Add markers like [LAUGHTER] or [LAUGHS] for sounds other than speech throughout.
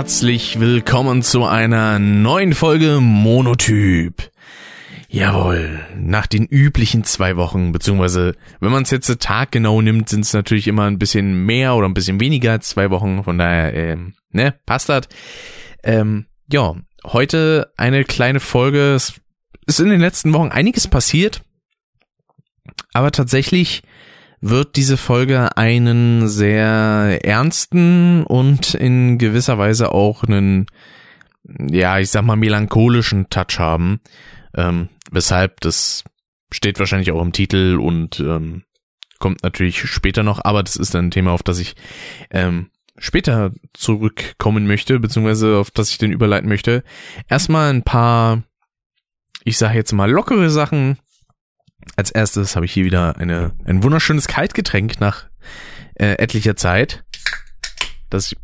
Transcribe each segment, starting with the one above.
Herzlich willkommen zu einer neuen Folge Monotyp. Jawohl, nach den üblichen zwei Wochen, beziehungsweise wenn man es jetzt taggenau nimmt, sind es natürlich immer ein bisschen mehr oder ein bisschen weniger als zwei Wochen, von daher, ähm, ne, passt das. Ähm, ja, heute eine kleine Folge. Es ist in den letzten Wochen einiges passiert, aber tatsächlich wird diese Folge einen sehr ernsten und in gewisser Weise auch einen, ja, ich sag mal, melancholischen Touch haben. Ähm, weshalb das steht wahrscheinlich auch im Titel und ähm, kommt natürlich später noch, aber das ist ein Thema, auf das ich ähm, später zurückkommen möchte, beziehungsweise auf das ich den überleiten möchte. Erstmal ein paar, ich sage jetzt mal lockere Sachen. Als erstes habe ich hier wieder eine, ein wunderschönes Kaltgetränk nach äh, etlicher Zeit. Das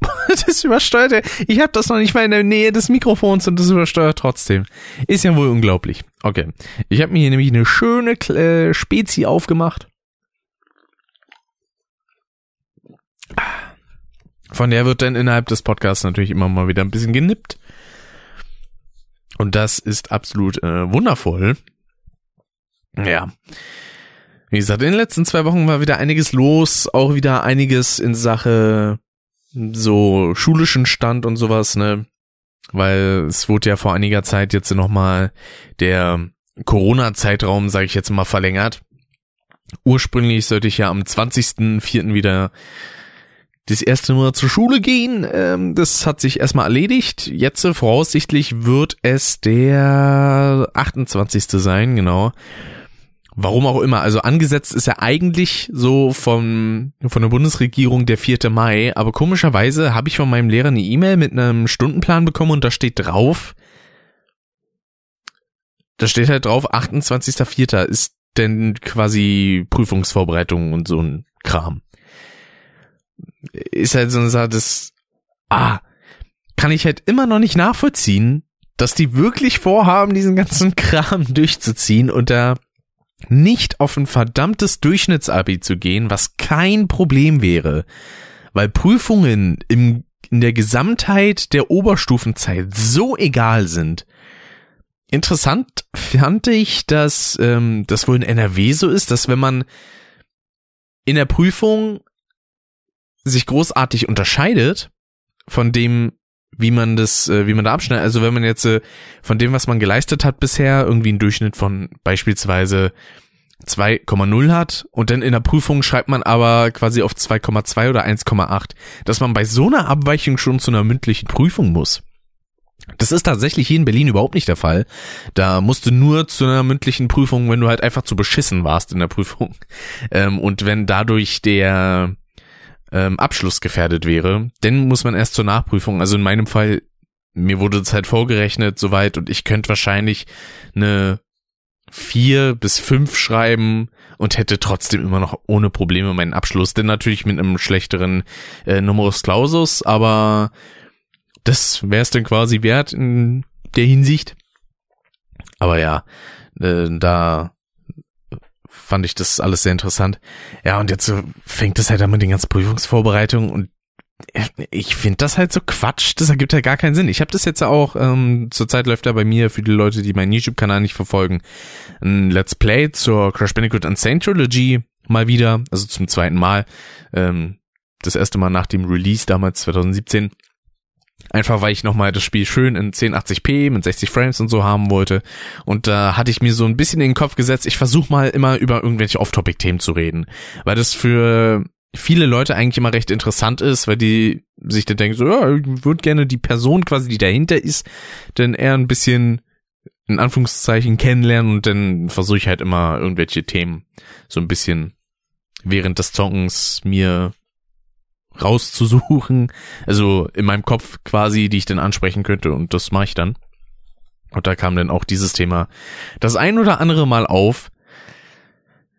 [LAUGHS] das übersteuert. Ich habe das noch nicht mal in der Nähe des Mikrofons und das übersteuert trotzdem. Ist ja wohl unglaublich. Okay. Ich habe mir hier nämlich eine schöne äh, Spezi aufgemacht. Von der wird dann innerhalb des Podcasts natürlich immer mal wieder ein bisschen genippt. Und das ist absolut äh, wundervoll. Ja. Wie gesagt, in den letzten zwei Wochen war wieder einiges los, auch wieder einiges in Sache so schulischen Stand und sowas, ne? Weil es wurde ja vor einiger Zeit jetzt nochmal der Corona-Zeitraum, sage ich jetzt mal, verlängert. Ursprünglich sollte ich ja am 20.04. wieder das erste Mal zur Schule gehen. Ähm, das hat sich erstmal erledigt. Jetzt voraussichtlich wird es der 28. sein, genau. Warum auch immer. Also angesetzt ist ja eigentlich so vom, von der Bundesregierung der 4. Mai, aber komischerweise habe ich von meinem Lehrer eine E-Mail mit einem Stundenplan bekommen und da steht drauf, da steht halt drauf, 28.04. ist denn quasi Prüfungsvorbereitung und so ein Kram. Ist halt so eine Sache, das, ah, kann ich halt immer noch nicht nachvollziehen, dass die wirklich vorhaben, diesen ganzen [LAUGHS] Kram durchzuziehen und da nicht auf ein verdammtes Durchschnittsabi zu gehen, was kein Problem wäre, weil Prüfungen im, in der Gesamtheit der Oberstufenzeit so egal sind. Interessant fand ich, dass ähm, das wohl in NRW so ist, dass wenn man in der Prüfung sich großartig unterscheidet von dem, wie man das, äh, wie man da abschneidet. Also wenn man jetzt äh, von dem, was man geleistet hat bisher, irgendwie einen Durchschnitt von beispielsweise 2,0 hat und dann in der Prüfung schreibt man aber quasi auf 2,2 oder 1,8, dass man bei so einer Abweichung schon zu einer mündlichen Prüfung muss. Das ist tatsächlich hier in Berlin überhaupt nicht der Fall. Da musst du nur zu einer mündlichen Prüfung, wenn du halt einfach zu beschissen warst in der Prüfung. [LAUGHS] Ähm, und wenn dadurch der ähm, Abschluss gefährdet wäre, dann muss man erst zur Nachprüfung. Also in meinem Fall, mir wurde Zeit halt vorgerechnet soweit und ich könnte wahrscheinlich eine vier bis fünf schreiben und hätte trotzdem immer noch ohne Probleme meinen Abschluss. Denn natürlich mit einem schlechteren äh, Numerus Clausus, aber das wäre es dann quasi wert in der Hinsicht. Aber ja, äh, da fand ich das alles sehr interessant. Ja, und jetzt fängt es halt an mit den ganzen Prüfungsvorbereitungen und ich finde das halt so Quatsch, das ergibt halt gar keinen Sinn. Ich habe das jetzt auch, ähm, zurzeit läuft da bei mir, für die Leute, die meinen YouTube-Kanal nicht verfolgen, ein Let's Play zur Crash Bandicoot Insane Trilogy mal wieder, also zum zweiten Mal. Ähm, das erste Mal nach dem Release damals 2017. Einfach weil ich nochmal das Spiel schön in 1080p mit 60 Frames und so haben wollte. Und da hatte ich mir so ein bisschen in den Kopf gesetzt, ich versuche mal immer über irgendwelche Off-Topic-Themen zu reden. Weil das für viele Leute eigentlich immer recht interessant ist, weil die sich dann denken, so, ja, ich würde gerne die Person quasi, die dahinter ist, denn eher ein bisschen in Anführungszeichen kennenlernen und dann versuche ich halt immer irgendwelche Themen so ein bisschen während des Zockens mir rauszusuchen, also in meinem Kopf quasi, die ich dann ansprechen könnte und das mache ich dann. Und da kam dann auch dieses Thema das ein oder andere Mal auf.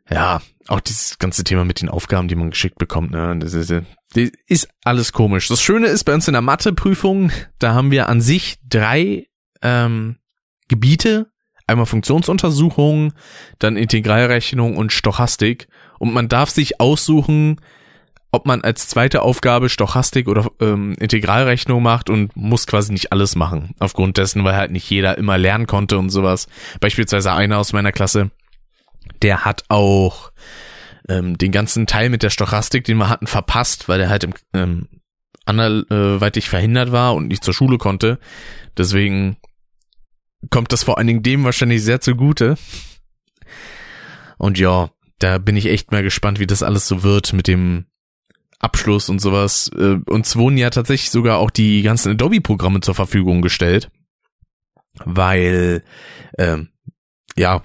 Ja, auch dieses ganze Thema mit den Aufgaben, die man geschickt bekommt, ne, das ist, das ist alles komisch. Das Schöne ist bei uns in der Matheprüfung, da haben wir an sich drei ähm, Gebiete, einmal Funktionsuntersuchung, dann Integralrechnung und Stochastik und man darf sich aussuchen, ob man als zweite Aufgabe Stochastik oder ähm, Integralrechnung macht und muss quasi nicht alles machen. Aufgrund dessen, weil halt nicht jeder immer lernen konnte und sowas. Beispielsweise einer aus meiner Klasse, der hat auch ähm, den ganzen Teil mit der Stochastik, den wir hatten, verpasst, weil er halt im, ähm, anderweitig verhindert war und nicht zur Schule konnte. Deswegen kommt das vor allen Dingen dem wahrscheinlich sehr zugute. Und ja, da bin ich echt mal gespannt, wie das alles so wird mit dem Abschluss und sowas. Äh, uns wurden ja tatsächlich sogar auch die ganzen Adobe-Programme zur Verfügung gestellt, weil ähm, ja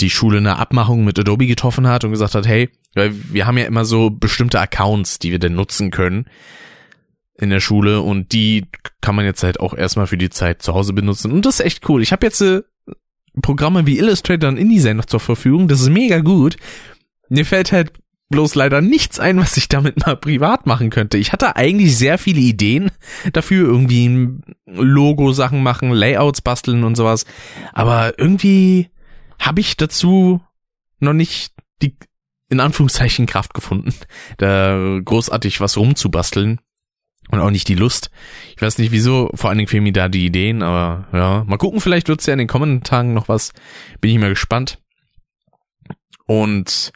die Schule eine Abmachung mit Adobe getroffen hat und gesagt hat, hey, wir haben ja immer so bestimmte Accounts, die wir denn nutzen können in der Schule und die kann man jetzt halt auch erstmal für die Zeit zu Hause benutzen und das ist echt cool. Ich habe jetzt äh, Programme wie Illustrator und InDesign noch zur Verfügung, das ist mega gut. Mir fällt halt bloß leider nichts ein, was ich damit mal privat machen könnte. Ich hatte eigentlich sehr viele Ideen dafür, irgendwie Logo-Sachen machen, Layouts basteln und sowas. Aber irgendwie habe ich dazu noch nicht die, in Anführungszeichen, Kraft gefunden, da großartig was rumzubasteln. Und auch nicht die Lust. Ich weiß nicht wieso, vor allen Dingen fehlen mir da die Ideen, aber ja, mal gucken, vielleicht wird's ja in den kommenden Tagen noch was. Bin ich mal gespannt. Und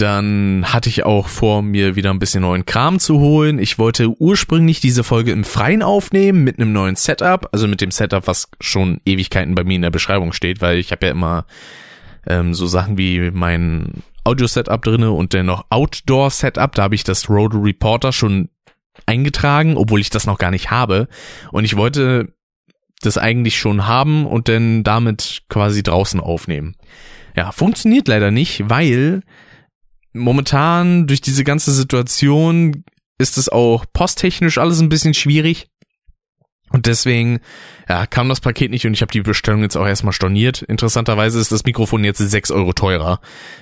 dann hatte ich auch vor, mir wieder ein bisschen neuen Kram zu holen. Ich wollte ursprünglich diese Folge im Freien aufnehmen mit einem neuen Setup, also mit dem Setup, was schon Ewigkeiten bei mir in der Beschreibung steht, weil ich habe ja immer ähm, so Sachen wie mein Audio-Setup drinne und dann noch Outdoor-Setup. Da habe ich das Road Reporter schon eingetragen, obwohl ich das noch gar nicht habe. Und ich wollte das eigentlich schon haben und dann damit quasi draußen aufnehmen. Ja, funktioniert leider nicht, weil momentan durch diese ganze Situation ist es auch posttechnisch alles ein bisschen schwierig. Und deswegen ja, kam das Paket nicht und ich habe die Bestellung jetzt auch erstmal storniert. Interessanterweise ist das Mikrofon jetzt sechs Euro teurer.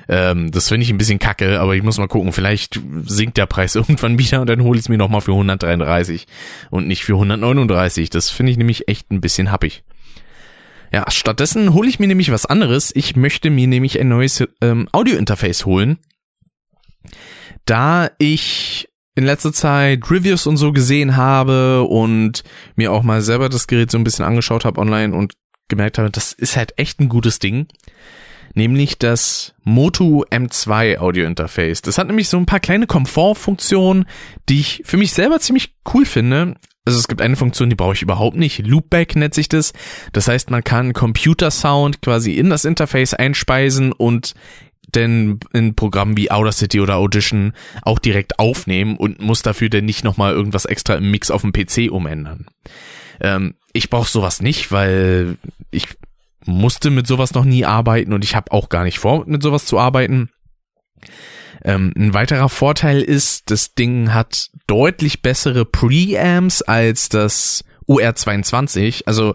Ähm, das finde ich ein bisschen kacke, aber ich muss mal gucken. Vielleicht sinkt der Preis [LAUGHS] irgendwann wieder und dann hole ich es mir nochmal für 133 und nicht für 139. Das finde ich nämlich echt ein bisschen happig. Ja, stattdessen hole ich mir nämlich was anderes. Ich möchte mir nämlich ein neues ähm, Audio-Interface holen da ich in letzter Zeit Reviews und so gesehen habe und mir auch mal selber das Gerät so ein bisschen angeschaut habe online und gemerkt habe, das ist halt echt ein gutes Ding. Nämlich das Motu M2 Audio Interface. Das hat nämlich so ein paar kleine Komfortfunktionen, die ich für mich selber ziemlich cool finde. Also es gibt eine Funktion, die brauche ich überhaupt nicht. Loopback nennt sich das. Das heißt, man kann Computer-Sound quasi in das Interface einspeisen und denn in Programmen wie Audacity oder Audition auch direkt aufnehmen und muss dafür denn nicht nochmal irgendwas extra im Mix auf dem PC umändern. Ähm, ich brauche sowas nicht, weil ich musste mit sowas noch nie arbeiten und ich habe auch gar nicht vor, mit sowas zu arbeiten. Ähm, ein weiterer Vorteil ist, das Ding hat deutlich bessere Preamps als das UR22. Also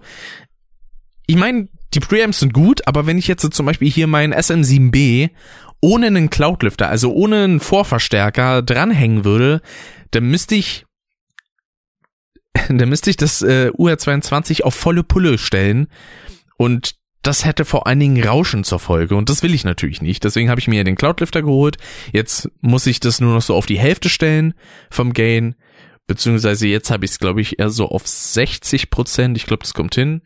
ich meine, die Preamps sind gut, aber wenn ich jetzt zum Beispiel hier meinen SM7B ohne einen Cloudlifter, also ohne einen Vorverstärker dranhängen würde, dann müsste ich [LAUGHS] dann müsste ich das äh, UR22 auf volle Pulle stellen und das hätte vor allen Dingen Rauschen zur Folge und das will ich natürlich nicht. Deswegen habe ich mir den Cloudlifter geholt. Jetzt muss ich das nur noch so auf die Hälfte stellen vom Gain, beziehungsweise jetzt habe ich es glaube ich eher so auf 60 Prozent. Ich glaube, das kommt hin.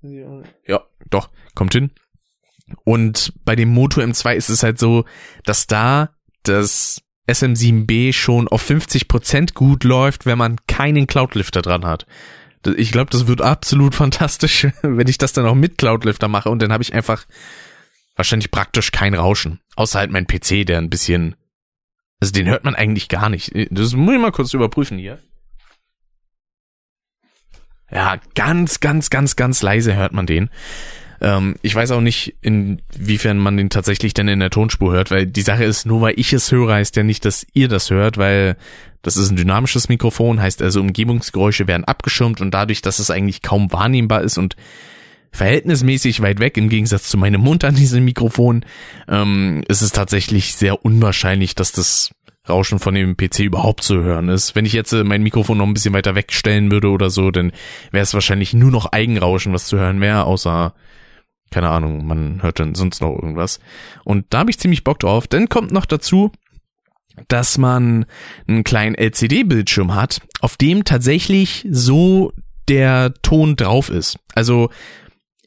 Ja, doch, kommt hin. Und bei dem Moto M2 ist es halt so, dass da das SM7B schon auf 50% gut läuft, wenn man keinen Cloudlifter dran hat. Ich glaube, das wird absolut [LAUGHS] fantastisch, wenn ich das dann auch mit Cloudlifter mache und dann habe ich einfach wahrscheinlich praktisch kein Rauschen. Außer halt mein PC, der ein bisschen, also den hört man eigentlich gar nicht. Das muss ich mal kurz überprüfen hier. Ja, ganz, ganz, ganz, ganz leise hört man den. Ähm, ich weiß auch nicht, inwiefern man den tatsächlich denn in der Tonspur hört, weil die Sache ist, nur weil ich es höre, heißt ja nicht, dass ihr das hört, weil das ist ein dynamisches Mikrofon, heißt also Umgebungsgeräusche werden abgeschirmt und dadurch, dass es eigentlich kaum wahrnehmbar ist und verhältnismäßig weit weg im Gegensatz zu meinem Mund an diesem Mikrofon, ähm, ist es tatsächlich sehr unwahrscheinlich, dass das Rauschen von dem PC überhaupt zu hören ist. Wenn ich jetzt äh, mein Mikrofon noch ein bisschen weiter wegstellen würde oder so, dann wäre es wahrscheinlich nur noch Eigenrauschen, was zu hören wäre, außer keine Ahnung, man hört dann sonst noch irgendwas. Und da habe ich ziemlich Bock drauf. Dann kommt noch dazu, dass man einen kleinen LCD-Bildschirm hat, auf dem tatsächlich so der Ton drauf ist. Also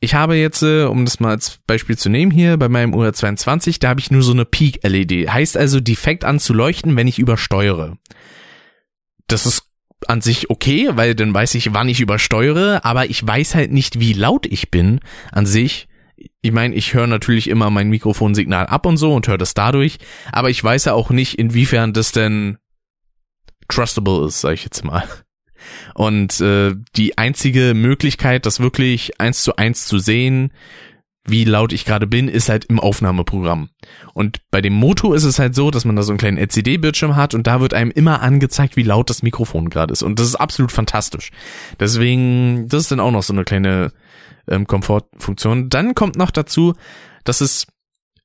ich habe jetzt, äh, um das mal als Beispiel zu nehmen hier, bei meinem UR22, da habe ich nur so eine Peak-LED. Heißt also, die fängt an zu leuchten, wenn ich übersteuere. Das ist an sich okay, weil dann weiß ich, wann ich übersteuere, aber ich weiß halt nicht, wie laut ich bin an sich. Ich meine, ich höre natürlich immer mein Mikrofonsignal ab und so und höre das dadurch, aber ich weiß ja auch nicht, inwiefern das denn trustable ist, sag ich jetzt mal. Und äh, die einzige Möglichkeit, das wirklich eins zu eins zu sehen, wie laut ich gerade bin, ist halt im Aufnahmeprogramm. Und bei dem Moto ist es halt so, dass man da so einen kleinen LCD-Bildschirm hat und da wird einem immer angezeigt, wie laut das Mikrofon gerade ist. Und das ist absolut fantastisch. Deswegen, das ist dann auch noch so eine kleine ähm, Komfortfunktion. Dann kommt noch dazu, dass es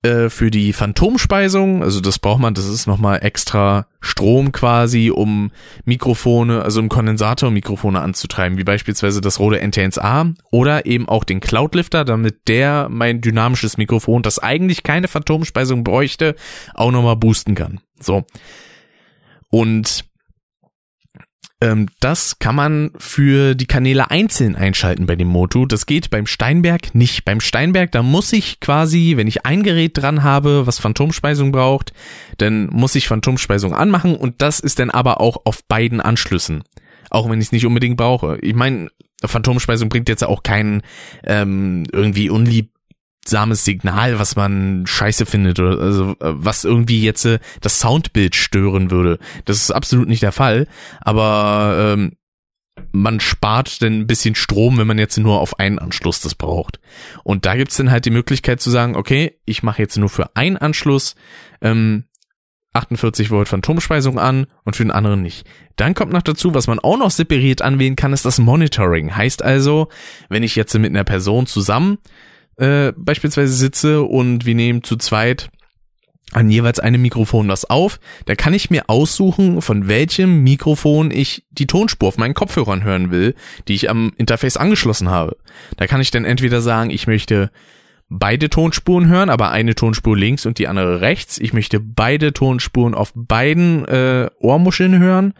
äh, für die Phantomspeisung, also das braucht man, das ist nochmal extra Strom quasi, um Mikrofone, also um Kondensatormikrofone anzutreiben, wie beispielsweise das Rode NT1A oder eben auch den Cloudlifter, damit der mein dynamisches Mikrofon, das eigentlich keine Phantomspeisung bräuchte, auch nochmal boosten kann. So. Und ähm, das kann man für die Kanäle einzeln einschalten bei dem Moto. Das geht beim Steinberg nicht. Beim Steinberg, da muss ich quasi, wenn ich ein Gerät dran habe, was Phantomspeisung braucht, dann muss ich Phantomspeisung anmachen und das ist dann aber auch auf beiden Anschlüssen. Auch wenn ich es nicht unbedingt brauche. Ich meine, Phantomspeisung bringt jetzt auch keinen ähm, irgendwie unlieb seltsames Signal, was man scheiße findet oder also äh, was irgendwie jetzt äh, das Soundbild stören würde. Das ist absolut nicht der Fall, aber ähm, man spart denn ein bisschen Strom, wenn man jetzt nur auf einen Anschluss das braucht. Und da gibt's dann halt die Möglichkeit zu sagen, okay, ich mache jetzt nur für einen Anschluss ähm, 48 Volt Phantomspeisung an und für den anderen nicht. Dann kommt noch dazu, was man auch noch separiert anwählen kann, ist das Monitoring. Heißt also, wenn ich jetzt mit einer Person zusammen äh, beispielsweise sitze und wir nehmen zu zweit an jeweils einem Mikrofon was auf, da kann ich mir aussuchen, von welchem Mikrofon ich die Tonspur auf meinen Kopfhörern hören will, die ich am Interface angeschlossen habe. Da kann ich dann entweder sagen, ich möchte beide Tonspuren hören, aber eine Tonspur links und die andere rechts. Ich möchte beide Tonspuren auf beiden äh, Ohrmuscheln hören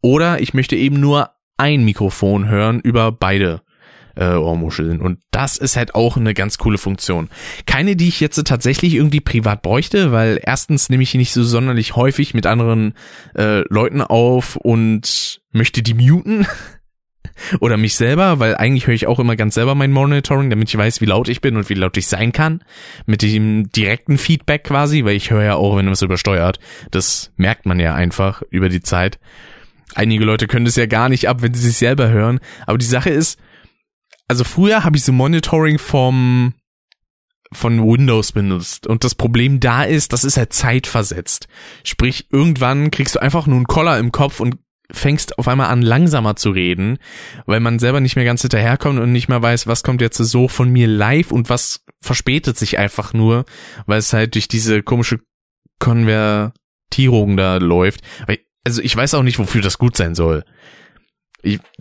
oder ich möchte eben nur ein Mikrofon hören über beide äh, Ohrmuscheln. Und das ist halt auch eine ganz coole Funktion. Keine, die ich jetzt tatsächlich irgendwie privat bräuchte, weil erstens nehme ich nicht so sonderlich häufig mit anderen äh, Leuten auf und möchte die muten. [LAUGHS] Oder mich selber, weil eigentlich höre ich auch immer ganz selber mein Monitoring, damit ich weiß, wie laut ich bin und wie laut ich sein kann. Mit dem direkten Feedback quasi, weil ich höre ja auch, wenn man es übersteuert. Das merkt man ja einfach über die Zeit. Einige Leute können das ja gar nicht ab, wenn sie sich selber hören. Aber die Sache ist, also früher habe ich so Monitoring vom von Windows benutzt. Und das Problem da ist, das ist halt zeitversetzt. Sprich, irgendwann kriegst du einfach nur einen Koller im Kopf und fängst auf einmal an, langsamer zu reden, weil man selber nicht mehr ganz hinterherkommt und nicht mehr weiß, was kommt jetzt so von mir live und was verspätet sich einfach nur, weil es halt durch diese komische Konvertierung da läuft. Also ich weiß auch nicht, wofür das gut sein soll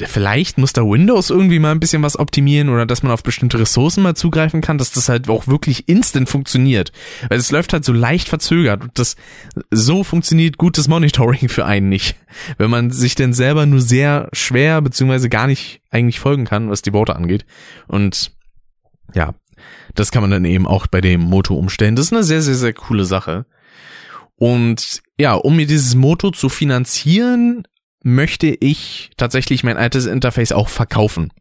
vielleicht muss da Windows irgendwie mal ein bisschen was optimieren oder dass man auf bestimmte Ressourcen mal zugreifen kann, dass das halt auch wirklich instant funktioniert. Weil es läuft halt so leicht verzögert und das so funktioniert gutes Monitoring für einen nicht. Wenn man sich denn selber nur sehr schwer beziehungsweise gar nicht eigentlich folgen kann, was die Worte angeht. Und ja, das kann man dann eben auch bei dem Moto umstellen. Das ist eine sehr, sehr, sehr coole Sache. Und ja, um mir dieses Moto zu finanzieren, möchte ich tatsächlich mein altes Interface auch verkaufen.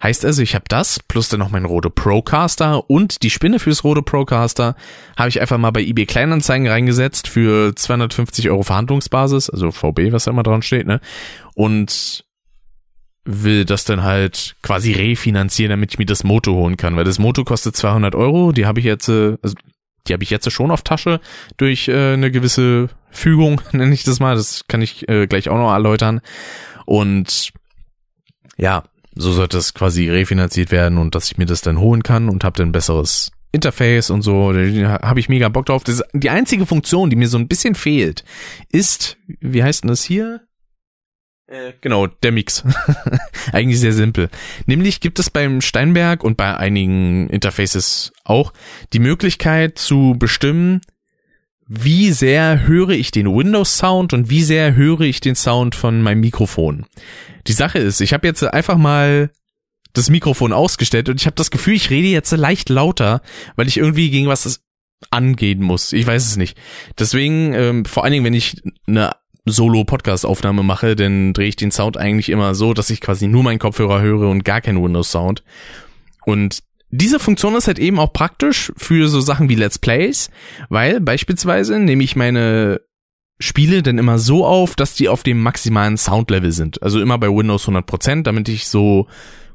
Heißt also, ich habe das, plus dann noch mein Rode Procaster und die Spinne fürs Rode Procaster habe ich einfach mal bei eBay Kleinanzeigen reingesetzt für 250 Euro Verhandlungsbasis, also VB, was da immer dran steht, ne? Und will das dann halt quasi refinanzieren, damit ich mir das Moto holen kann, weil das Moto kostet 200 Euro, die habe ich jetzt, äh, also die habe ich jetzt schon auf Tasche durch äh, eine gewisse Fügung, [LAUGHS] nenne ich das mal. Das kann ich äh, gleich auch noch erläutern. Und ja, so sollte es quasi refinanziert werden und dass ich mir das dann holen kann und habe dann besseres Interface und so, da habe ich mega Bock drauf. Das, die einzige Funktion, die mir so ein bisschen fehlt, ist, wie heißt denn das hier? Äh, genau, der Mix. [LAUGHS] Eigentlich sehr simpel. Nämlich gibt es beim Steinberg und bei einigen Interfaces auch die Möglichkeit zu bestimmen, wie sehr höre ich den Windows Sound und wie sehr höre ich den Sound von meinem Mikrofon. Die Sache ist, ich habe jetzt einfach mal das Mikrofon ausgestellt und ich habe das Gefühl, ich rede jetzt leicht lauter, weil ich irgendwie gegen was angehen muss. Ich weiß es nicht. Deswegen, ähm, vor allen Dingen, wenn ich eine Solo-Podcast-Aufnahme mache, dann drehe ich den Sound eigentlich immer so, dass ich quasi nur meinen Kopfhörer höre und gar keinen Windows-Sound. Und diese Funktion ist halt eben auch praktisch für so Sachen wie Let's Plays, weil beispielsweise nehme ich meine Spiele dann immer so auf, dass die auf dem maximalen Soundlevel sind. Also immer bei Windows 100%, damit ich so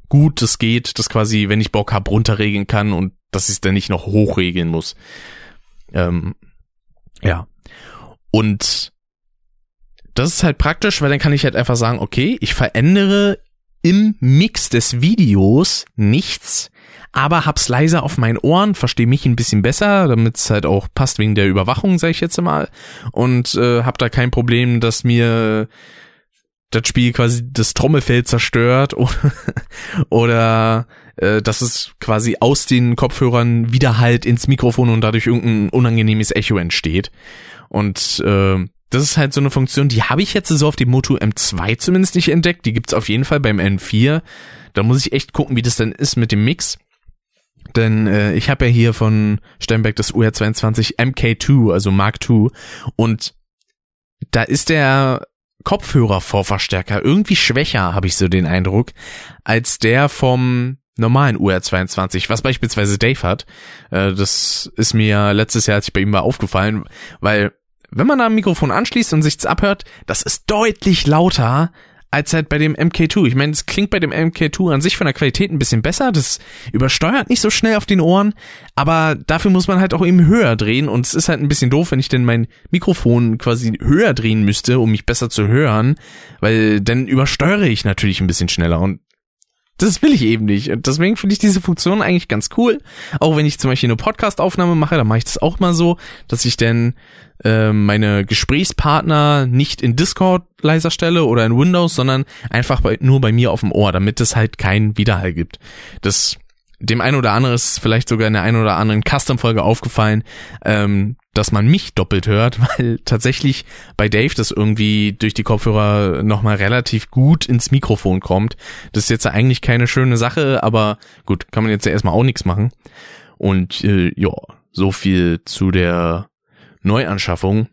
gut es geht, das quasi, wenn ich Bock habe, runterregeln kann und dass ich es dann nicht noch hochregeln muss. Ähm, ja. Und das ist halt praktisch, weil dann kann ich halt einfach sagen, okay, ich verändere im Mix des Videos nichts, aber hab's leiser auf meinen Ohren, verstehe mich ein bisschen besser, damit es halt auch passt wegen der Überwachung, sage ich jetzt mal, und äh, hab da kein Problem, dass mir das Spiel quasi das Trommelfell zerstört [LAUGHS] oder, oder äh, dass es quasi aus den Kopfhörern wieder halt ins Mikrofon und dadurch irgendein unangenehmes Echo entsteht. Und äh, das ist halt so eine Funktion, die habe ich jetzt so auf dem Moto M2 zumindest nicht entdeckt. Die gibt's auf jeden Fall beim N4. Da muss ich echt gucken, wie das denn ist mit dem Mix. Denn äh, ich habe ja hier von Steinberg das UR22 MK2, also Mark II. Und da ist der Kopfhörervorverstärker irgendwie schwächer, habe ich so den Eindruck, als der vom normalen UR22, was beispielsweise Dave hat. Äh, das ist mir letztes Jahr, als ich bei ihm war, aufgefallen, weil wenn man da ein Mikrofon anschließt und sich's abhört, das ist deutlich lauter als halt bei dem MK2. Ich meine, es klingt bei dem MK2 an sich von der Qualität ein bisschen besser. Das übersteuert nicht so schnell auf den Ohren, aber dafür muss man halt auch eben höher drehen und es ist halt ein bisschen doof, wenn ich denn mein Mikrofon quasi höher drehen müsste, um mich besser zu hören, weil dann übersteuere ich natürlich ein bisschen schneller und das will ich eben nicht. Und deswegen finde ich diese Funktion eigentlich ganz cool. Auch wenn ich zum Beispiel eine Podcast-Aufnahme mache, dann mache ich das auch mal so, dass ich dann äh, meine Gesprächspartner nicht in Discord leiser stelle oder in Windows, sondern einfach bei, nur bei mir auf dem Ohr, damit es halt keinen Widerhall gibt. Das dem einen oder anderen ist vielleicht sogar in der einen oder anderen Custom-Folge aufgefallen, ähm, dass man mich doppelt hört, [LAUGHS] weil tatsächlich bei Dave das irgendwie durch die Kopfhörer nochmal relativ gut ins Mikrofon kommt. Das ist jetzt eigentlich keine schöne Sache, aber gut, kann man jetzt ja erstmal auch nichts machen. Und äh, ja, so viel zu der Neuanschaffung.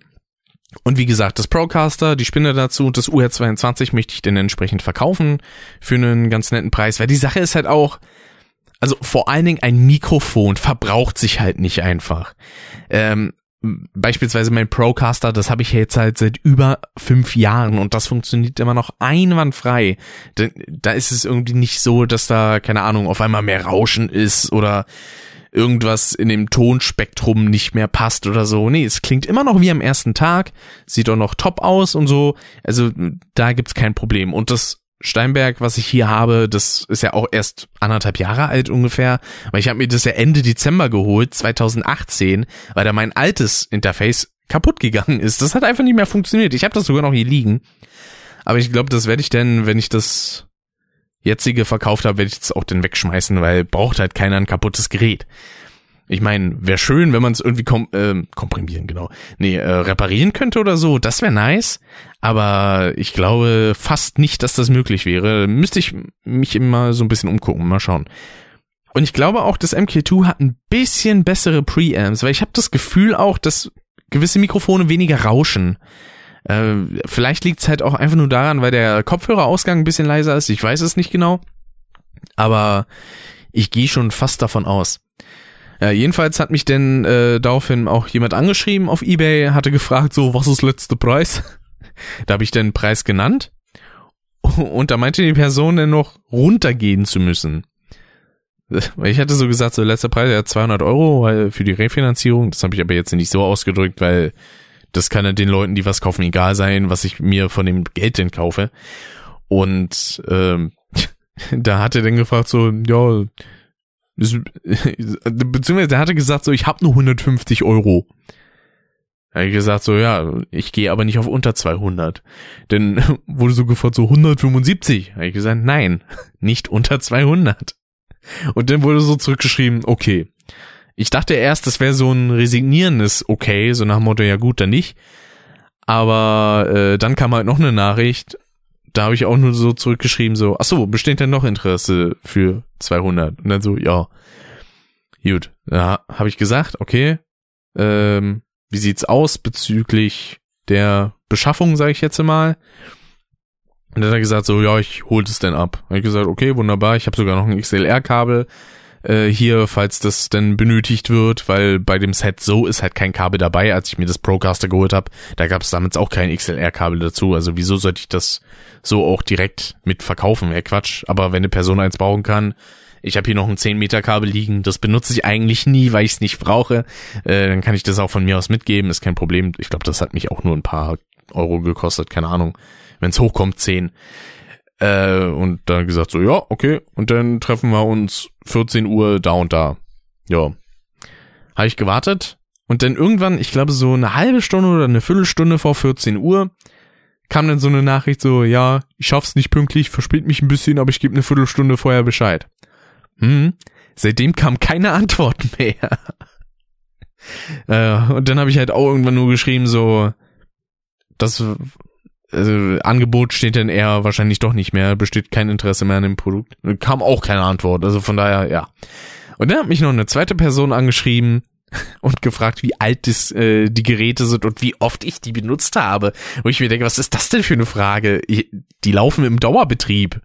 Und wie gesagt, das Procaster, die Spinne dazu und das UR22 möchte ich dann entsprechend verkaufen für einen ganz netten Preis, weil die Sache ist halt auch, also vor allen Dingen ein Mikrofon verbraucht sich halt nicht einfach. Ähm, beispielsweise mein Procaster, das habe ich jetzt halt seit über fünf Jahren und das funktioniert immer noch einwandfrei. Da, da ist es irgendwie nicht so, dass da, keine Ahnung, auf einmal mehr Rauschen ist oder irgendwas in dem Tonspektrum nicht mehr passt oder so. Nee, es klingt immer noch wie am ersten Tag, sieht auch noch top aus und so. Also da gibt's kein Problem. Und das Steinberg, was ich hier habe, das ist ja auch erst anderthalb Jahre alt ungefähr, weil ich habe mir das ja Ende Dezember geholt, 2018, weil da mein altes Interface kaputt gegangen ist. Das hat einfach nicht mehr funktioniert. Ich habe das sogar noch hier liegen. Aber ich glaube, das werde ich denn, wenn ich das jetzige verkauft habe, werde ich das auch dann wegschmeißen, weil braucht halt keiner ein kaputtes Gerät. Ich meine, wäre schön, wenn man es irgendwie kom äh, komprimieren, genau. Nee, äh, reparieren könnte oder so, das wäre nice. Aber ich glaube fast nicht, dass das möglich wäre. Müsste ich mich immer so ein bisschen umgucken, mal schauen. Und ich glaube auch, das MK2 hat ein bisschen bessere Preamps, weil ich habe das Gefühl auch, dass gewisse Mikrofone weniger rauschen. Äh, vielleicht liegt es halt auch einfach nur daran, weil der Kopfhörerausgang ein bisschen leiser ist. Ich weiß es nicht genau. Aber ich gehe schon fast davon aus. Ja, jedenfalls hat mich denn äh, daraufhin auch jemand angeschrieben auf Ebay, hatte gefragt, so, was ist letzte Preis? [LAUGHS] da habe ich den Preis genannt. [LAUGHS] Und da meinte die Person dann noch runtergehen zu müssen. [LAUGHS] Ich hatte so gesagt, so letzter Preis ja 200 Euro für die Refinanzierung. Das habe ich aber jetzt nicht so ausgedrückt, weil das kann ja den Leuten, die was kaufen, egal sein, was ich mir von dem Geld denn kaufe. Und ähm, da hat er dann gefragt so, ja, [LAUGHS] beziehungsweise der hatte gesagt so, ich habe nur 150 Euro. Er hat gesagt so, ja, ich gehe aber nicht auf unter 200. Dann [LAUGHS] wurde so gefragt so 175. Habe ich gesagt, nein, [LAUGHS] nicht unter 200. Und dann wurde so zurückgeschrieben, okay, Ich dachte erst, das wäre so ein resignierendes Okay, so nach dem Motto, ja gut, dann nicht. Aber äh, dann kam halt noch eine Nachricht, da habe ich auch nur so zurückgeschrieben, so, ach so, besteht denn noch Interesse für 200? Und dann so, ja. Gut, ja, habe ich gesagt, okay, ähm, wie sieht's aus bezüglich der Beschaffung, sage ich jetzt mal? Und dann hat er gesagt, so, ja, ich hol das denn ab. Hab ich gesagt, okay, wunderbar, ich habe sogar noch ein XLR-Kabel äh, hier, falls das denn benötigt wird, weil bei dem Set so ist halt kein Kabel dabei, als ich mir das Procaster geholt habe. Da gab es damals auch kein XLR-Kabel dazu. Also wieso sollte ich das so auch direkt mit verkaufen? Wäre Quatsch. Aber wenn eine Person eins brauchen kann, ich habe hier noch ein 10 Meter Kabel liegen, das benutze ich eigentlich nie, weil ich es nicht brauche. Äh, dann kann ich das auch von mir aus mitgeben, ist kein Problem. Ich glaube, das hat mich auch nur ein paar Euro gekostet, keine Ahnung. Wenn es hochkommt, 10. Äh, und dann gesagt so, ja, okay. Und dann treffen wir uns 14 Uhr da und da. Ja. Habe ich gewartet. Und dann irgendwann, ich glaube so eine halbe Stunde oder eine Viertelstunde vor 14 Uhr, kam dann so eine Nachricht so, ja, ich schaff's nicht pünktlich, verspielt mich ein bisschen, aber ich gebe eine Viertelstunde vorher Bescheid. Hm, seitdem kam keine [LAUGHS] Antwort mehr. äh, und dann habe ich halt auch irgendwann nur geschrieben so, das also, Angebot steht dann eher wahrscheinlich doch nicht mehr, besteht kein Interesse mehr an dem Produkt. Kam auch keine Antwort, also von daher, ja. Und dann hat mich noch eine zweite Person angeschrieben [LAUGHS] und gefragt, wie alt das, äh, die Geräte sind und wie oft ich die benutzt habe. Wo ich mir denke, was ist das denn für eine Frage? Die laufen im Dauerbetrieb.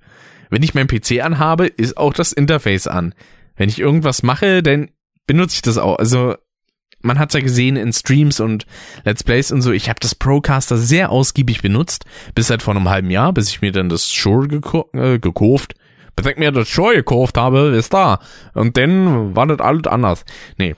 Wenn ich meinen PC anhabe, ist auch das Interface an. Wenn ich irgendwas mache, dann benutze ich das auch. Also man hat's ja gesehen in Streams und Let's Plays und so. Ich habe das Procaster sehr ausgiebig benutzt, bis seit vor einem halben Jahr, bis ich mir dann das Shure geko äh, gekauft. Bis ich mir das Shure gekauft habe, ist da. Und dann war das alles anders. Nee.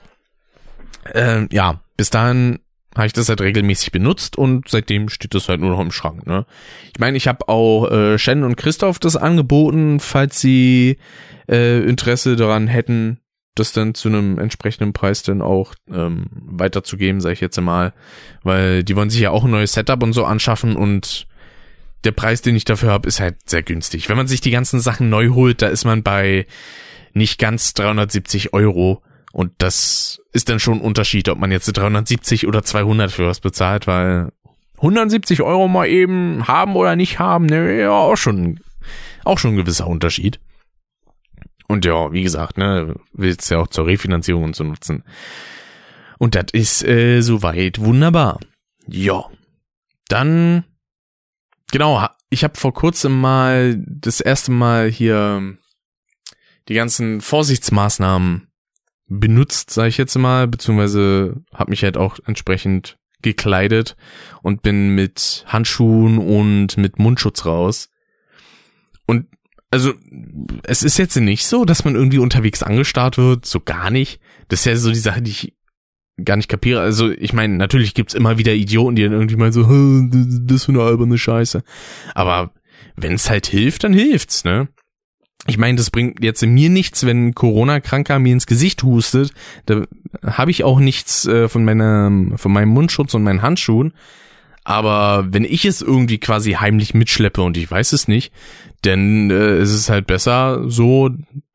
Ähm, ja, bis dahin habe ich das halt regelmäßig benutzt und seitdem steht das halt nur noch im Schrank. Ne? Ich meine, ich habe auch äh, Shen und Christoph das angeboten, falls sie äh, Interesse daran hätten, das dann zu einem entsprechenden Preis dann auch ähm, weiterzugeben, sage ich jetzt mal, weil die wollen sich ja auch ein neues Setup und so anschaffen und der Preis, den ich dafür habe, ist halt sehr günstig. Wenn man sich die ganzen Sachen neu holt, da ist man bei nicht ganz 370 Euro und das ist dann schon ein Unterschied, ob man jetzt 370 oder 200 für was bezahlt, weil 170 Euro mal eben haben oder nicht haben, ne, ja, auch schon, auch schon ein gewisser Unterschied. Und ja, wie gesagt, ne, willst ja auch zur Refinanzierung und so nutzen. Und das ist äh, soweit wunderbar. Ja. Dann, genau, ich habe vor kurzem mal das erste Mal hier die ganzen Vorsichtsmaßnahmen benutzt, sage ich jetzt mal, beziehungsweise habe mich halt auch entsprechend gekleidet und bin mit Handschuhen und mit Mundschutz raus. Und also es ist jetzt nicht so, dass man irgendwie unterwegs angestarrt wird, so gar nicht. Das ist ja so die Sache, die ich gar nicht kapiere. Also ich meine, natürlich gibt's immer wieder Idioten, die dann irgendwie mal so, das ist eine alberne Scheiße. Aber wenn's halt hilft, dann hilft's, ne? Ich meine, das bringt jetzt in mir nichts, wenn Corona-Kranker mir ins Gesicht hustet. Da habe ich auch nichts äh, von meinem, von meinem Mundschutz und meinen Handschuhen. Aber wenn ich es irgendwie quasi heimlich mitschleppe und ich weiß es nicht, denn äh, es ist halt besser so,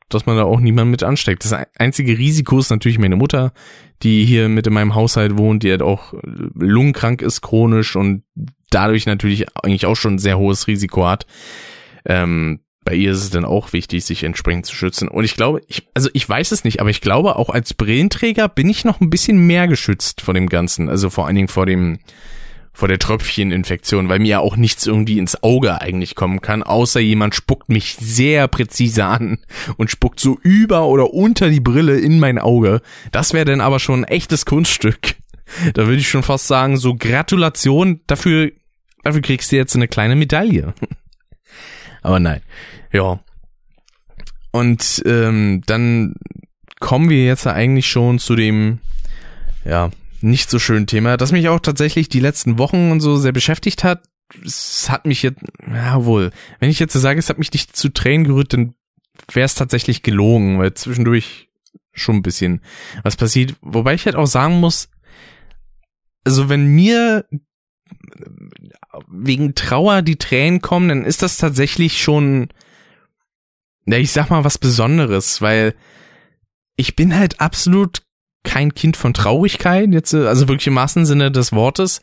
dass man da auch niemand mit ansteckt. Das einzige Risiko ist natürlich meine Mutter, die hier mit in meinem Haushalt wohnt, die halt auch lungenkrank ist chronisch und dadurch natürlich eigentlich auch schon ein sehr hohes Risiko hat. Ähm, bei ihr ist es dann auch wichtig, sich entsprechend zu schützen. Und ich glaube, ich, also ich weiß es nicht, aber ich glaube, auch als Brillenträger bin ich noch ein bisschen mehr geschützt vor dem Ganzen. Also vor allen Dingen vor dem, vor der Tröpfcheninfektion, weil mir ja auch nichts irgendwie ins Auge eigentlich kommen kann, außer jemand spuckt mich sehr präzise an und spuckt so über oder unter die Brille in mein Auge. Das wäre dann aber schon ein echtes Kunststück. Da würde ich schon fast sagen, so Gratulation, dafür, dafür kriegst du jetzt eine kleine Medaille. [LAUGHS] aber nein, ja. Und ähm, dann kommen wir jetzt eigentlich schon zu dem, ja, nicht so schönen Thema, das mich auch tatsächlich die letzten Wochen und so sehr beschäftigt hat. Es hat mich jetzt, ja wohl, wenn ich jetzt sage, es hat mich nicht zu Tränen gerührt, dann wäre es tatsächlich gelogen, weil zwischendurch schon ein bisschen was passiert. Wobei ich halt auch sagen muss, also wenn mir wegen Trauer die Tränen kommen, dann ist das tatsächlich schon, ja, ich sag mal was Besonderes, weil ich bin halt absolut kein Kind von Traurigkeit, jetzt, äh, also wirklich im wahrsten des Wortes.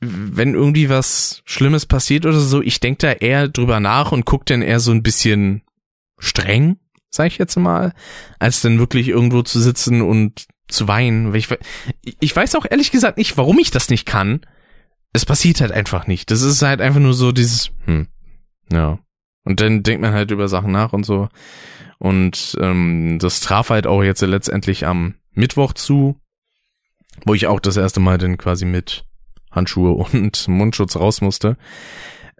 Wenn irgendwie was Schlimmes passiert oder so, ich denke da eher drüber nach und guck dann eher so ein bisschen streng, sag ich jetzt mal, als dann wirklich irgendwo zu sitzen und zu weinen. Ich, ich weiß auch ehrlich gesagt nicht, warum ich das nicht kann. Es passiert halt einfach nicht. Das ist halt einfach nur so dieses, hm, ja. Und dann denkt man halt über Sachen nach und so. Und ähm, das traf halt auch jetzt letztendlich am Mittwoch zu, wo ich auch das erste Mal dann quasi mit Handschuhe [LAUGHS] und Mundschutz raus musste.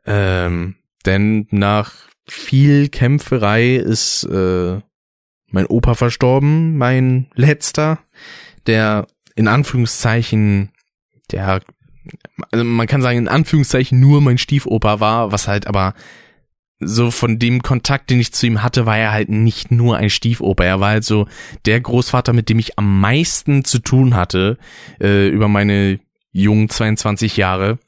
Ähm, denn nach viel Kämpferei ist äh, mein Opa verstorben, mein letzter, der in Anführungszeichen, der, also man kann sagen in Anführungszeichen nur mein Stiefopa war, was halt aber so von dem Kontakt, den ich zu ihm hatte, war er halt nicht nur ein Stiefoper. Er war halt so der Großvater, mit dem ich am meisten zu tun hatte äh, über meine jungen 22 Jahre.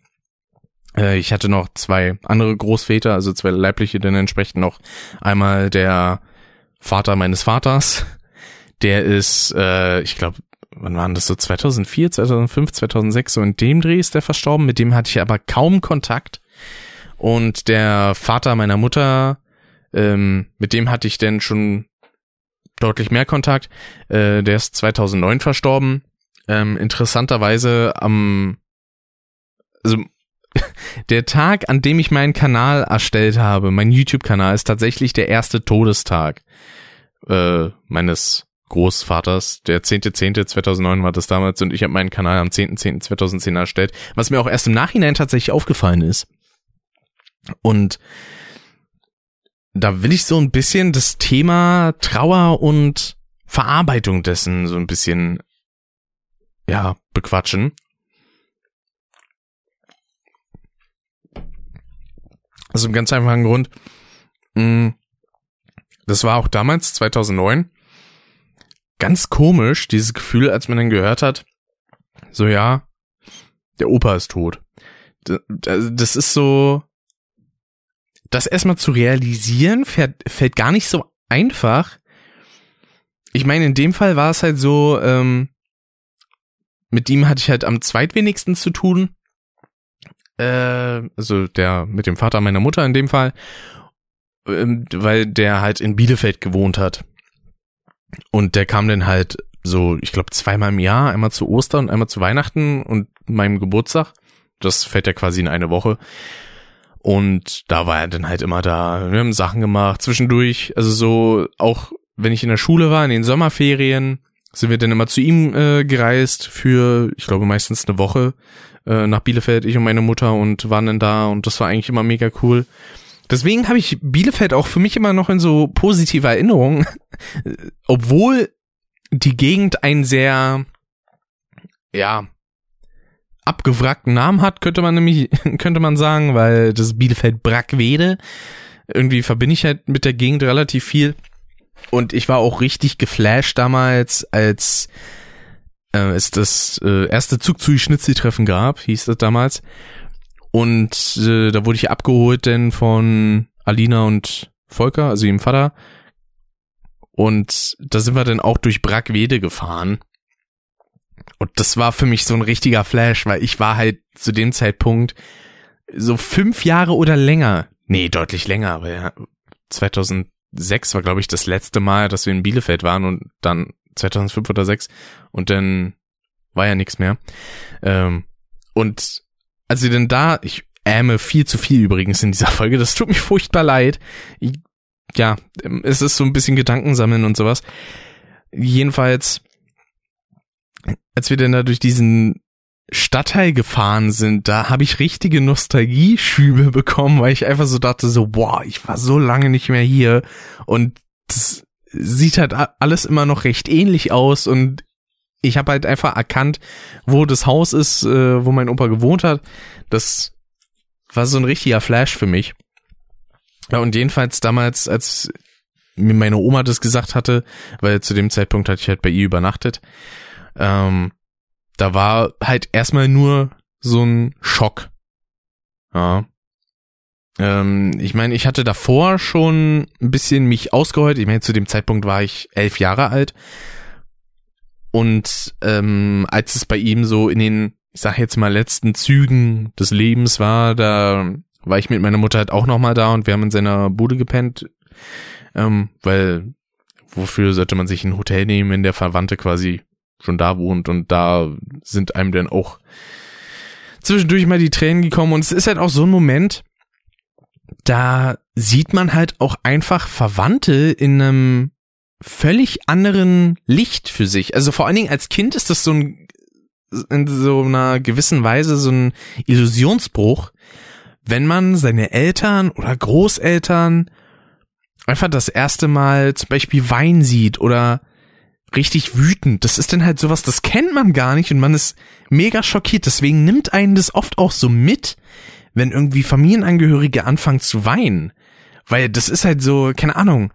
Äh, ich hatte noch zwei andere Großväter, also zwei leibliche, dann entsprechend noch einmal der Vater meines Vaters. Der ist, äh, ich glaube, wann waren das so 2004, 2005, 2006 so in dem Dreh ist der verstorben. Mit dem hatte ich aber kaum Kontakt. Und der Vater meiner Mutter, ähm, mit dem hatte ich denn schon deutlich mehr Kontakt. Äh, der ist 2009 verstorben. Ähm, interessanterweise am, also [LAUGHS] der Tag, an dem ich meinen Kanal erstellt habe, mein YouTube-Kanal, ist tatsächlich der erste Todestag äh, meines Großvaters. Der 10.10.2009 war das damals und ich habe meinen Kanal am 10.10.2010 erstellt, was mir auch erst im Nachhinein tatsächlich aufgefallen ist. Und da will ich so ein bisschen das Thema Trauer und Verarbeitung dessen so ein bisschen, ja, bequatschen. Also im ganz einfachen Grund, mm, das war auch damals, 2009, ganz komisch, dieses Gefühl, als man dann gehört hat, so ja, der Opa ist tot. Das ist so, das erstmal zu realisieren, fährt, fällt gar nicht so einfach. Ich meine, in dem Fall war es halt so, ähm, mit ihm hatte ich halt am zweitwenigsten zu tun. Äh, also der mit dem Vater meiner Mutter in dem Fall, ähm, weil der halt in Bielefeld gewohnt hat. Und der kam dann halt so, ich glaube, zweimal im Jahr, einmal zu Ostern und einmal zu Weihnachten und meinem Geburtstag. Das fällt ja quasi in eine Woche. Und da war er dann halt immer da. Wir haben Sachen gemacht, zwischendurch, also so, auch wenn ich in der Schule war, in den Sommerferien, sind wir dann immer zu ihm äh, gereist für, ich glaube, meistens eine Woche äh, nach Bielefeld, ich und meine Mutter und waren dann da und das war eigentlich immer mega cool. Deswegen habe ich Bielefeld auch für mich immer noch in so positive Erinnerungen, [LAUGHS] obwohl die Gegend ein sehr, ja, abgewrackten Namen hat, könnte man nämlich, [LAUGHS] könnte man sagen, weil das Bielefeld Brackwede. Irgendwie verbinde ich halt mit der Gegend relativ viel. Und ich war auch richtig geflasht damals, als äh, es das äh, erste Zug zu Schnitzeltreffen gab, hieß das damals. Und äh, da wurde ich abgeholt denn von Alina und Volker, also ihrem Vater. Und da sind wir dann auch durch Brackwede gefahren. Und das war für mich so ein richtiger Flash, weil ich war halt zu dem Zeitpunkt so fünf Jahre oder länger, nee, deutlich länger, aber ja, 2006 war, glaube ich, das letzte Mal, dass wir in Bielefeld waren und dann 2005 oder 6 und dann war ja nichts mehr. Ähm, und als sie denn da, ich ähme viel zu viel übrigens in dieser Folge, das tut mir furchtbar leid. Ich, ja, es ist so ein bisschen Gedankensammeln und sowas. Jedenfalls als wir denn da durch diesen Stadtteil gefahren sind, da habe ich richtige Nostalgieschübe [LAUGHS] bekommen, weil ich einfach so dachte so, boah, ich war so lange nicht mehr hier und das sieht halt alles immer noch recht ähnlich aus und ich habe halt einfach erkannt, wo das Haus ist, äh, wo mein Opa gewohnt hat. Das war so ein richtiger Flash für mich. Ja, und jedenfalls damals, als mir meine Oma das gesagt hatte, weil zu dem Zeitpunkt hatte ich halt bei ihr übernachtet, ähm, da war halt erstmal nur so ein Schock. Ja. Ähm, ich meine, ich hatte davor schon ein bisschen mich ausgeheult. Ich meine, zu dem Zeitpunkt war ich elf Jahre alt. Und ähm, als es bei ihm so in den, ich sag jetzt mal, letzten Zügen des Lebens war, da war ich mit meiner Mutter halt auch nochmal da und wir haben in seiner Bude gepennt, ähm, weil wofür sollte man sich ein Hotel nehmen, wenn der Verwandte quasi schon da wohnt und da sind einem dann auch zwischendurch mal die Tränen gekommen und es ist halt auch so ein Moment, da sieht man halt auch einfach Verwandte in einem völlig anderen Licht für sich. Also vor allen Dingen als Kind ist das so ein, in so einer gewissen Weise so ein Illusionsbruch, wenn man seine Eltern oder Großeltern einfach das erste Mal zum Beispiel Wein sieht oder richtig wütend. Das ist dann halt sowas, das kennt man gar nicht und man ist mega schockiert. Deswegen nimmt einen das oft auch so mit, wenn irgendwie Familienangehörige anfangen zu weinen. Weil das ist halt so, keine Ahnung,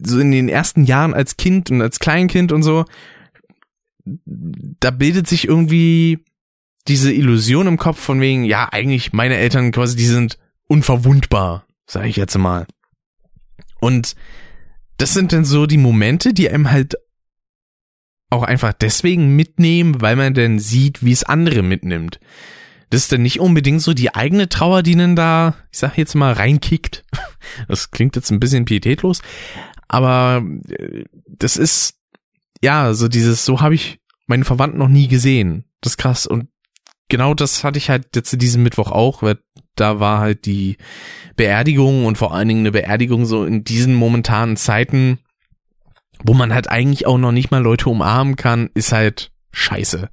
so in den ersten Jahren als Kind und als Kleinkind und so, da bildet sich irgendwie diese Illusion im Kopf von wegen, ja, eigentlich meine Eltern quasi, die sind unverwundbar, sage ich jetzt mal. Und das sind dann so die Momente, die einem halt auch einfach deswegen mitnehmen, weil man dann sieht, wie es andere mitnimmt. Das ist dann nicht unbedingt so die eigene Trauer, die dann da, ich sag jetzt mal, reinkickt. [LAUGHS] Das klingt jetzt ein bisschen pietätlos, aber äh, das ist, ja, so dieses, so habe ich meine Verwandten noch nie gesehen. Das ist krass. Und genau das hatte ich halt jetzt diesen Mittwoch auch, weil da war halt die Beerdigung und vor allen Dingen eine Beerdigung so in diesen momentanen Zeiten, wo man halt eigentlich auch noch nicht mal Leute umarmen kann, ist halt scheiße.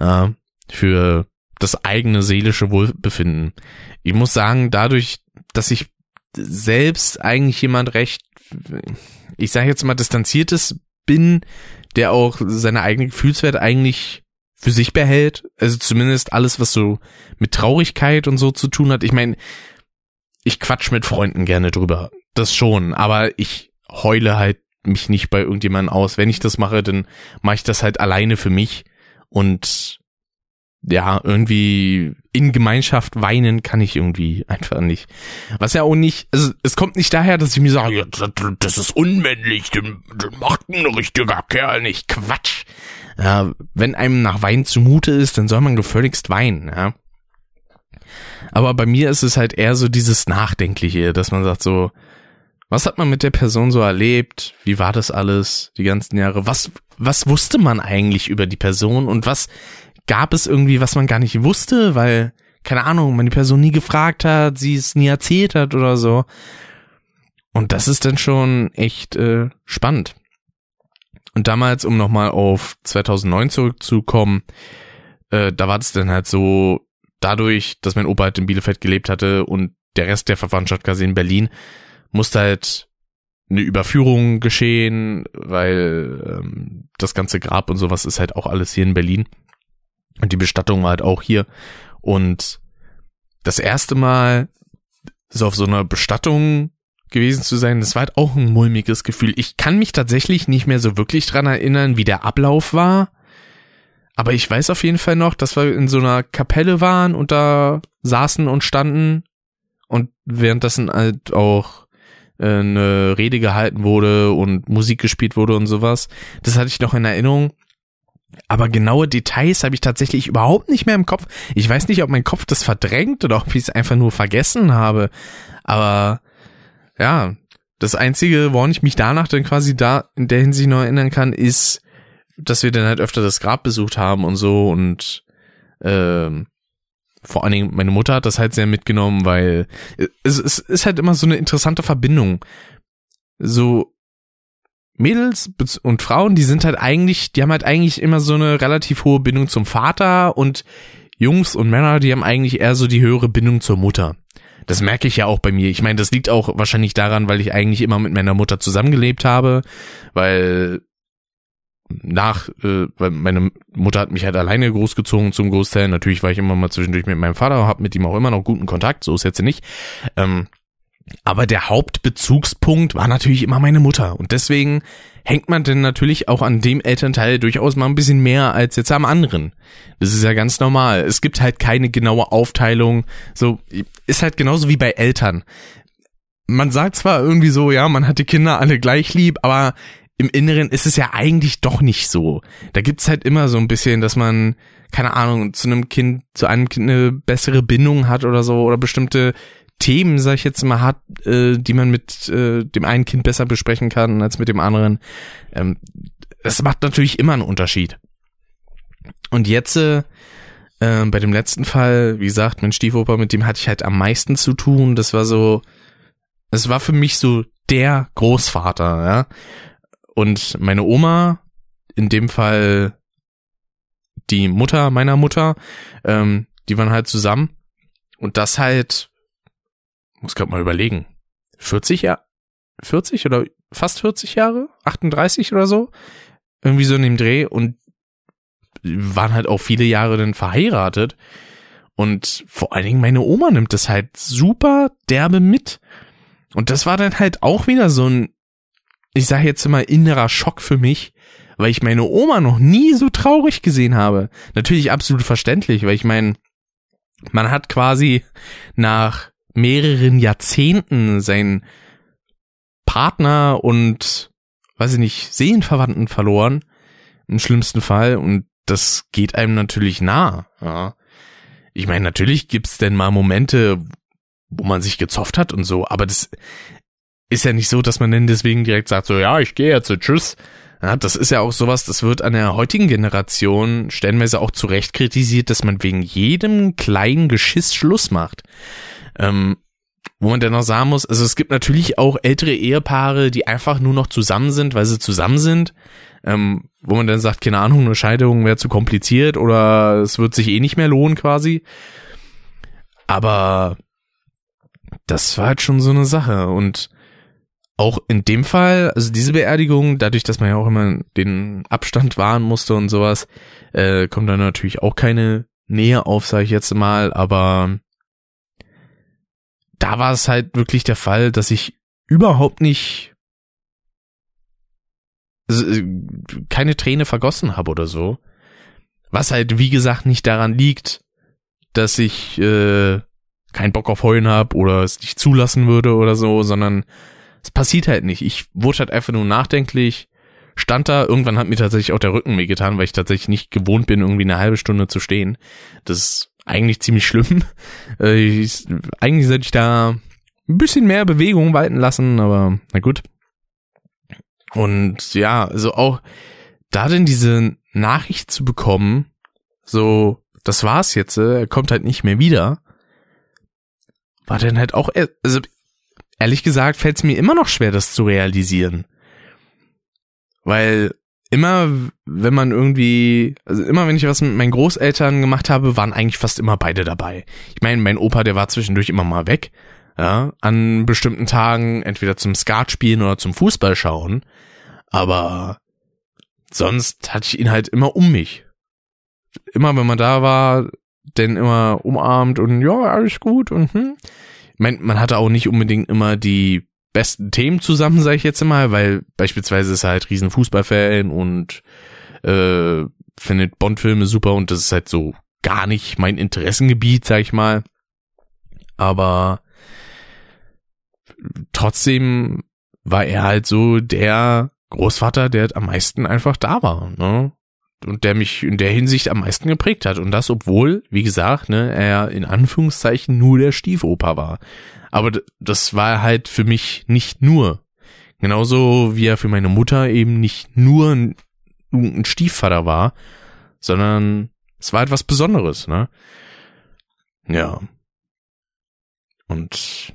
Ja, für das eigene seelische Wohlbefinden. Ich muss sagen, dadurch, dass ich selbst eigentlich jemand recht, ich sage jetzt mal distanziertes bin, der auch seine eigene Gefühlswert eigentlich für sich behält. Also zumindest alles, was so mit Traurigkeit und so zu tun hat. Ich meine, ich quatsch mit Freunden gerne drüber. Das schon, aber ich heule halt mich nicht bei irgendjemandem aus. Wenn ich das mache, dann mache ich das halt alleine für mich und ja, irgendwie in Gemeinschaft weinen kann ich irgendwie einfach nicht. Was ja auch nicht, also es kommt nicht daher, dass ich mir sage, ja, das ist unmännlich, den macht ein richtiger Kerl nicht. Quatsch. Ja, wenn einem nach Wein zumute ist, dann soll man gefälligst weinen, ja. Aber bei mir ist es halt eher so dieses Nachdenkliche, dass man sagt so, was hat man mit der Person so erlebt? Wie war das alles die ganzen Jahre? Was, was wusste man eigentlich über die Person und was gab es irgendwie, was man gar nicht wusste, weil, keine Ahnung, man die Person nie gefragt hat, sie es nie erzählt hat oder so. Und das ist dann schon echt äh, spannend. Und damals, um nochmal auf 2009 zurückzukommen, äh, da war es dann halt so, dadurch, dass mein Opa halt in Bielefeld gelebt hatte und der Rest der Verwandtschaft quasi in Berlin, musste halt eine Überführung geschehen, weil ähm, das ganze Grab und sowas ist halt auch alles hier in Berlin. Und die Bestattung war halt auch hier. Und das erste Mal so auf so einer Bestattung gewesen zu sein. Das war halt auch ein mulmiges Gefühl. Ich kann mich tatsächlich nicht mehr so wirklich dran erinnern, wie der Ablauf war. Aber ich weiß auf jeden Fall noch, dass wir in so einer Kapelle waren und da saßen und standen und währenddessen halt auch äh, eine Rede gehalten wurde und Musik gespielt wurde und sowas. Das hatte ich noch in Erinnerung. Aber genaue Details habe ich tatsächlich überhaupt nicht mehr im Kopf. Ich weiß nicht, ob mein Kopf das verdrängt oder ob ich es einfach nur vergessen habe. Aber ja, das Einzige, woran ich mich danach dann quasi da in der Hinsicht noch erinnern kann, ist, dass wir dann halt öfter das Grab besucht haben und so und ähm, vor allen Dingen meine Mutter hat das halt sehr mitgenommen, weil es, es ist halt immer so eine interessante Verbindung. So Mädels und Frauen, die sind halt eigentlich, die haben halt eigentlich immer so eine relativ hohe Bindung zum Vater und Jungs und Männer, die haben eigentlich eher so die höhere Bindung zur Mutter. Das merke ich ja auch bei mir. Ich meine, das liegt auch wahrscheinlich daran, weil ich eigentlich immer mit meiner Mutter zusammengelebt habe, weil nach, äh, weil meine Mutter hat mich halt alleine großgezogen zum Großteil. Natürlich war ich immer mal zwischendurch mit meinem Vater, habe mit ihm auch immer noch guten Kontakt, so ist jetzt nicht. Ähm, aber der Hauptbezugspunkt war natürlich immer meine Mutter. Und deswegen hängt man denn natürlich auch an dem Elternteil durchaus mal ein bisschen mehr als jetzt am anderen. Das ist ja ganz normal. Es gibt halt keine genaue Aufteilung. So, ist halt genauso wie bei Eltern. Man sagt zwar irgendwie so, ja, man hat die Kinder alle gleich lieb, aber im Inneren ist es ja eigentlich doch nicht so. Da gibt's halt immer so ein bisschen, dass man, keine Ahnung, zu einem Kind, zu einem Kind eine bessere Bindung hat oder so oder bestimmte Themen, sag ich jetzt mal, hat, äh, die man mit äh, dem einen Kind besser besprechen kann als mit dem anderen. Ähm, das macht natürlich immer einen Unterschied. Und jetzt, äh, äh, bei dem letzten Fall, wie gesagt, mein Stiefoper, mit dem hatte ich halt am meisten zu tun. Das war so, es war für mich so der Großvater, ja. Und meine Oma, in dem Fall die Mutter meiner Mutter, ähm, die waren halt zusammen. Und das halt muss gerade mal überlegen, 40 Jahre, 40 oder fast 40 Jahre, 38 oder so, irgendwie so in dem Dreh und waren halt auch viele Jahre dann verheiratet. Und vor allen Dingen meine Oma nimmt das halt super derbe mit. Und das war dann halt auch wieder so ein, ich sage jetzt mal innerer Schock für mich, weil ich meine Oma noch nie so traurig gesehen habe. Natürlich absolut verständlich, weil ich meine, man hat quasi nach mehreren Jahrzehnten seinen Partner und, weiß ich nicht, Seelenverwandten verloren. Im schlimmsten Fall. Und das geht einem natürlich nah. Ja. Ich meine, natürlich gibt's denn mal Momente, wo man sich gezofft hat und so, aber das ist ja nicht so, dass man denn deswegen direkt sagt, so, ja, ich gehe jetzt, so, tschüss. Ja, das ist ja auch sowas, das wird an der heutigen Generation stellenweise auch zu Recht kritisiert, dass man wegen jedem kleinen Geschiss Schluss macht. Ähm, wo man dann noch sagen muss, also es gibt natürlich auch ältere Ehepaare, die einfach nur noch zusammen sind, weil sie zusammen sind, ähm, wo man dann sagt, keine Ahnung, eine Scheidung wäre zu kompliziert oder es wird sich eh nicht mehr lohnen quasi. Aber das war halt schon so eine Sache. Und auch in dem Fall, also diese Beerdigung, dadurch, dass man ja auch immer den Abstand wahren musste und sowas, äh, kommt dann natürlich auch keine Nähe auf, sage ich jetzt mal, aber da war es halt wirklich der Fall, dass ich überhaupt nicht äh, keine Träne vergossen habe oder so. Was halt, wie gesagt, nicht daran liegt, dass ich äh, keinen Bock auf Heulen habe oder es nicht zulassen würde oder so, sondern es passiert halt nicht. Ich wurde halt einfach nur nachdenklich, stand da, irgendwann hat mir tatsächlich auch der Rücken weh getan, weil ich tatsächlich nicht gewohnt bin, irgendwie eine halbe Stunde zu stehen. Das eigentlich ziemlich schlimm. [LAUGHS] Äh, ich, eigentlich sollte ich da ein bisschen mehr Bewegung walten lassen, aber na gut. Und ja, also auch da denn diese Nachricht zu bekommen, so, das war's jetzt, äh, er kommt halt nicht mehr wieder, war dann halt auch, äh, also ehrlich gesagt fällt es mir immer noch schwer, das zu realisieren. Weil immer, wenn man irgendwie, also immer wenn ich was mit meinen Großeltern gemacht habe, waren eigentlich fast immer beide dabei. Ich meine, mein Opa, der war zwischendurch immer mal weg, ja, an bestimmten Tagen, entweder zum Skat spielen oder zum Fußball schauen, aber sonst hatte ich ihn halt immer um mich. Immer wenn man da war, denn immer umarmt und ja, alles gut und hm. Ich meine, man hatte auch nicht unbedingt immer die besten Themen zusammen, sage ich jetzt mal, weil beispielsweise ist er halt riesen Fußballfan und äh, findet Bond-Filme super und das ist halt so gar nicht mein Interessengebiet, sag ich mal. Aber trotzdem war er halt so der Großvater, der am meisten einfach da war, ne? Und der mich in der Hinsicht am meisten geprägt hat. Und das, obwohl, wie gesagt, ne, er in Anführungszeichen nur der Stiefoper war. Aber das war halt für mich nicht nur. Genauso wie er für meine Mutter eben nicht nur ein, ein Stiefvater war, sondern es war etwas Besonderes, ne? Ja. Und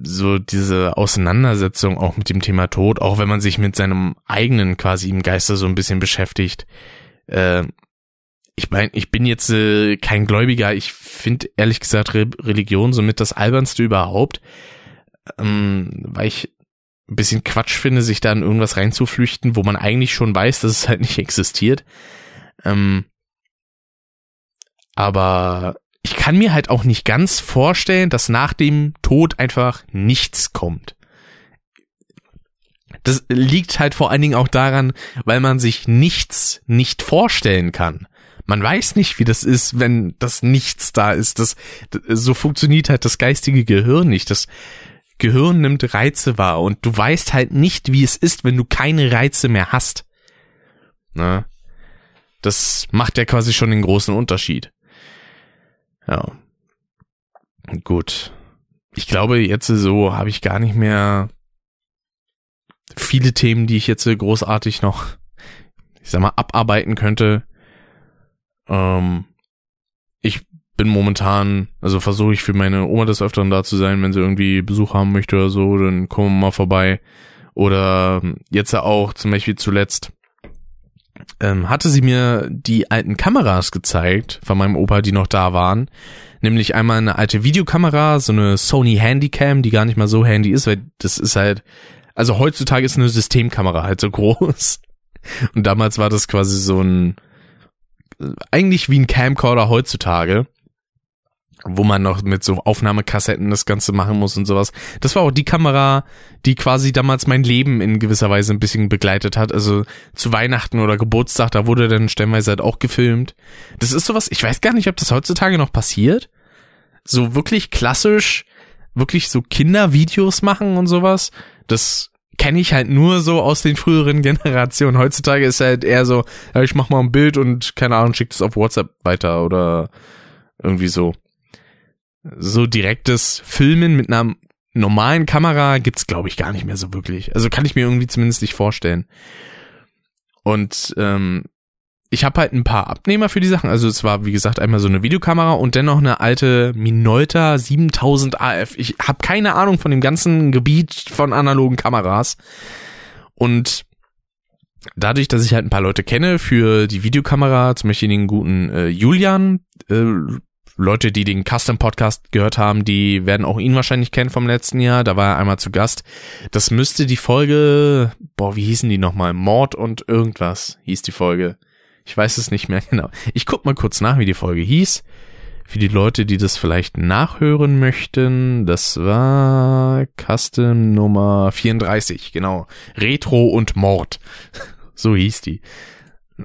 so diese Auseinandersetzung auch mit dem Thema Tod, auch wenn man sich mit seinem eigenen quasi im Geiste so ein bisschen beschäftigt, äh, ich meine, ich bin jetzt äh, kein Gläubiger. Ich finde ehrlich gesagt Re Religion somit das albernste überhaupt, ähm, weil ich ein bisschen Quatsch finde, sich da in irgendwas reinzuflüchten, wo man eigentlich schon weiß, dass es halt nicht existiert. Ähm, aber ich kann mir halt auch nicht ganz vorstellen, dass nach dem Tod einfach nichts kommt. Das liegt halt vor allen Dingen auch daran, weil man sich nichts nicht vorstellen kann. Man weiß nicht, wie das ist, wenn das Nichts da ist. Das, so funktioniert halt das geistige Gehirn nicht. Das Gehirn nimmt Reize wahr und du weißt halt nicht, wie es ist, wenn du keine Reize mehr hast. Ne? Das macht ja quasi schon den großen Unterschied. Ja. Gut. Ich glaube, jetzt so habe ich gar nicht mehr viele Themen, die ich jetzt großartig noch, ich sag mal, abarbeiten könnte. Ähm, ich bin momentan, also versuche ich für meine Oma des Öfteren da zu sein, wenn sie irgendwie Besuch haben möchte oder so, dann kommen wir mal vorbei. Oder jetzt auch zum Beispiel zuletzt ähm, hatte sie mir die alten Kameras gezeigt von meinem Opa, die noch da waren. Nämlich einmal eine alte Videokamera, so eine Sony Handycam, die gar nicht mal so handy ist, weil das ist halt, also heutzutage ist eine Systemkamera halt so [LAUGHS] groß. Und damals war das quasi so ein, eigentlich wie ein Camcorder heutzutage wo man noch mit so Aufnahmekassetten das Ganze machen muss und sowas. Das war auch die Kamera, die quasi damals mein Leben in gewisser Weise ein bisschen begleitet hat. Also zu Weihnachten oder Geburtstag, da wurde dann stellenweise halt auch gefilmt. Das ist sowas, ich weiß gar nicht, ob das heutzutage noch passiert. So wirklich klassisch, wirklich so Kindervideos machen und sowas. Das kenne ich halt nur so aus den früheren [LAUGHS] Generationen. Heutzutage ist halt eher so, ja, ich mach mal ein Bild und keine Ahnung, schick das auf WhatsApp weiter oder irgendwie so so direktes Filmen mit einer normalen Kamera gibt's glaube ich gar nicht mehr so wirklich. Also kann ich mir irgendwie zumindest nicht vorstellen. Und ähm, ich habe halt ein paar Abnehmer für die Sachen. Also es war wie gesagt einmal so eine Videokamera und dennoch eine alte Minolta 7000 AF. Ich habe keine Ahnung von dem ganzen Gebiet von analogen Kameras und dadurch, dass ich halt ein paar Leute kenne für die Videokamera, zum Beispiel den guten äh, Julian, äh, Leute, die den Custom Podcast gehört haben, die werden auch ihn wahrscheinlich kennen vom letzten Jahr. Da war er einmal zu Gast. Das müsste die Folge, boah, wie hießen die nochmal? Mord und irgendwas hieß die Folge. Ich weiß es nicht mehr [LAUGHS] genau. Ich guck mal kurz nach, wie die Folge hieß. Für die Leute, die das vielleicht nachhören möchten, das war Custom Nummer 34, genau. Retro und Mord. [LAUGHS] so hieß die.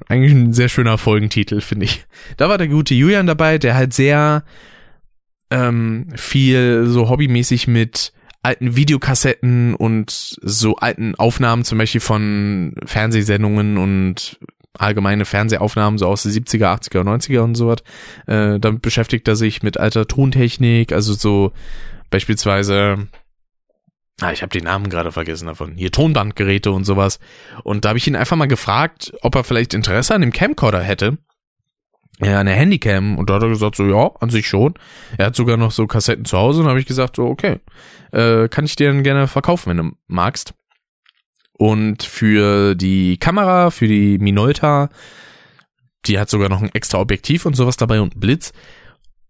Eigentlich ein sehr schöner Folgentitel, finde ich. Da war der gute Julian dabei, der halt sehr ähm, viel so hobbymäßig mit alten Videokassetten und so alten Aufnahmen zum Beispiel von Fernsehsendungen und allgemeine Fernsehaufnahmen so aus den 70er, 80er, 90er und so was. Äh, damit beschäftigt er sich mit alter Tontechnik, also so beispielsweise Ah, ich habe den Namen gerade vergessen davon. Hier Tonbandgeräte und sowas. Und da habe ich ihn einfach mal gefragt, ob er vielleicht Interesse an dem Camcorder hätte. Ja, eine Handycam. Und da hat er gesagt, so ja, an sich schon. Er hat sogar noch so Kassetten zu Hause und habe ich gesagt, so okay, äh, kann ich dir dann gerne verkaufen, wenn du magst. Und für die Kamera, für die Minolta, die hat sogar noch ein extra Objektiv und sowas dabei und einen Blitz.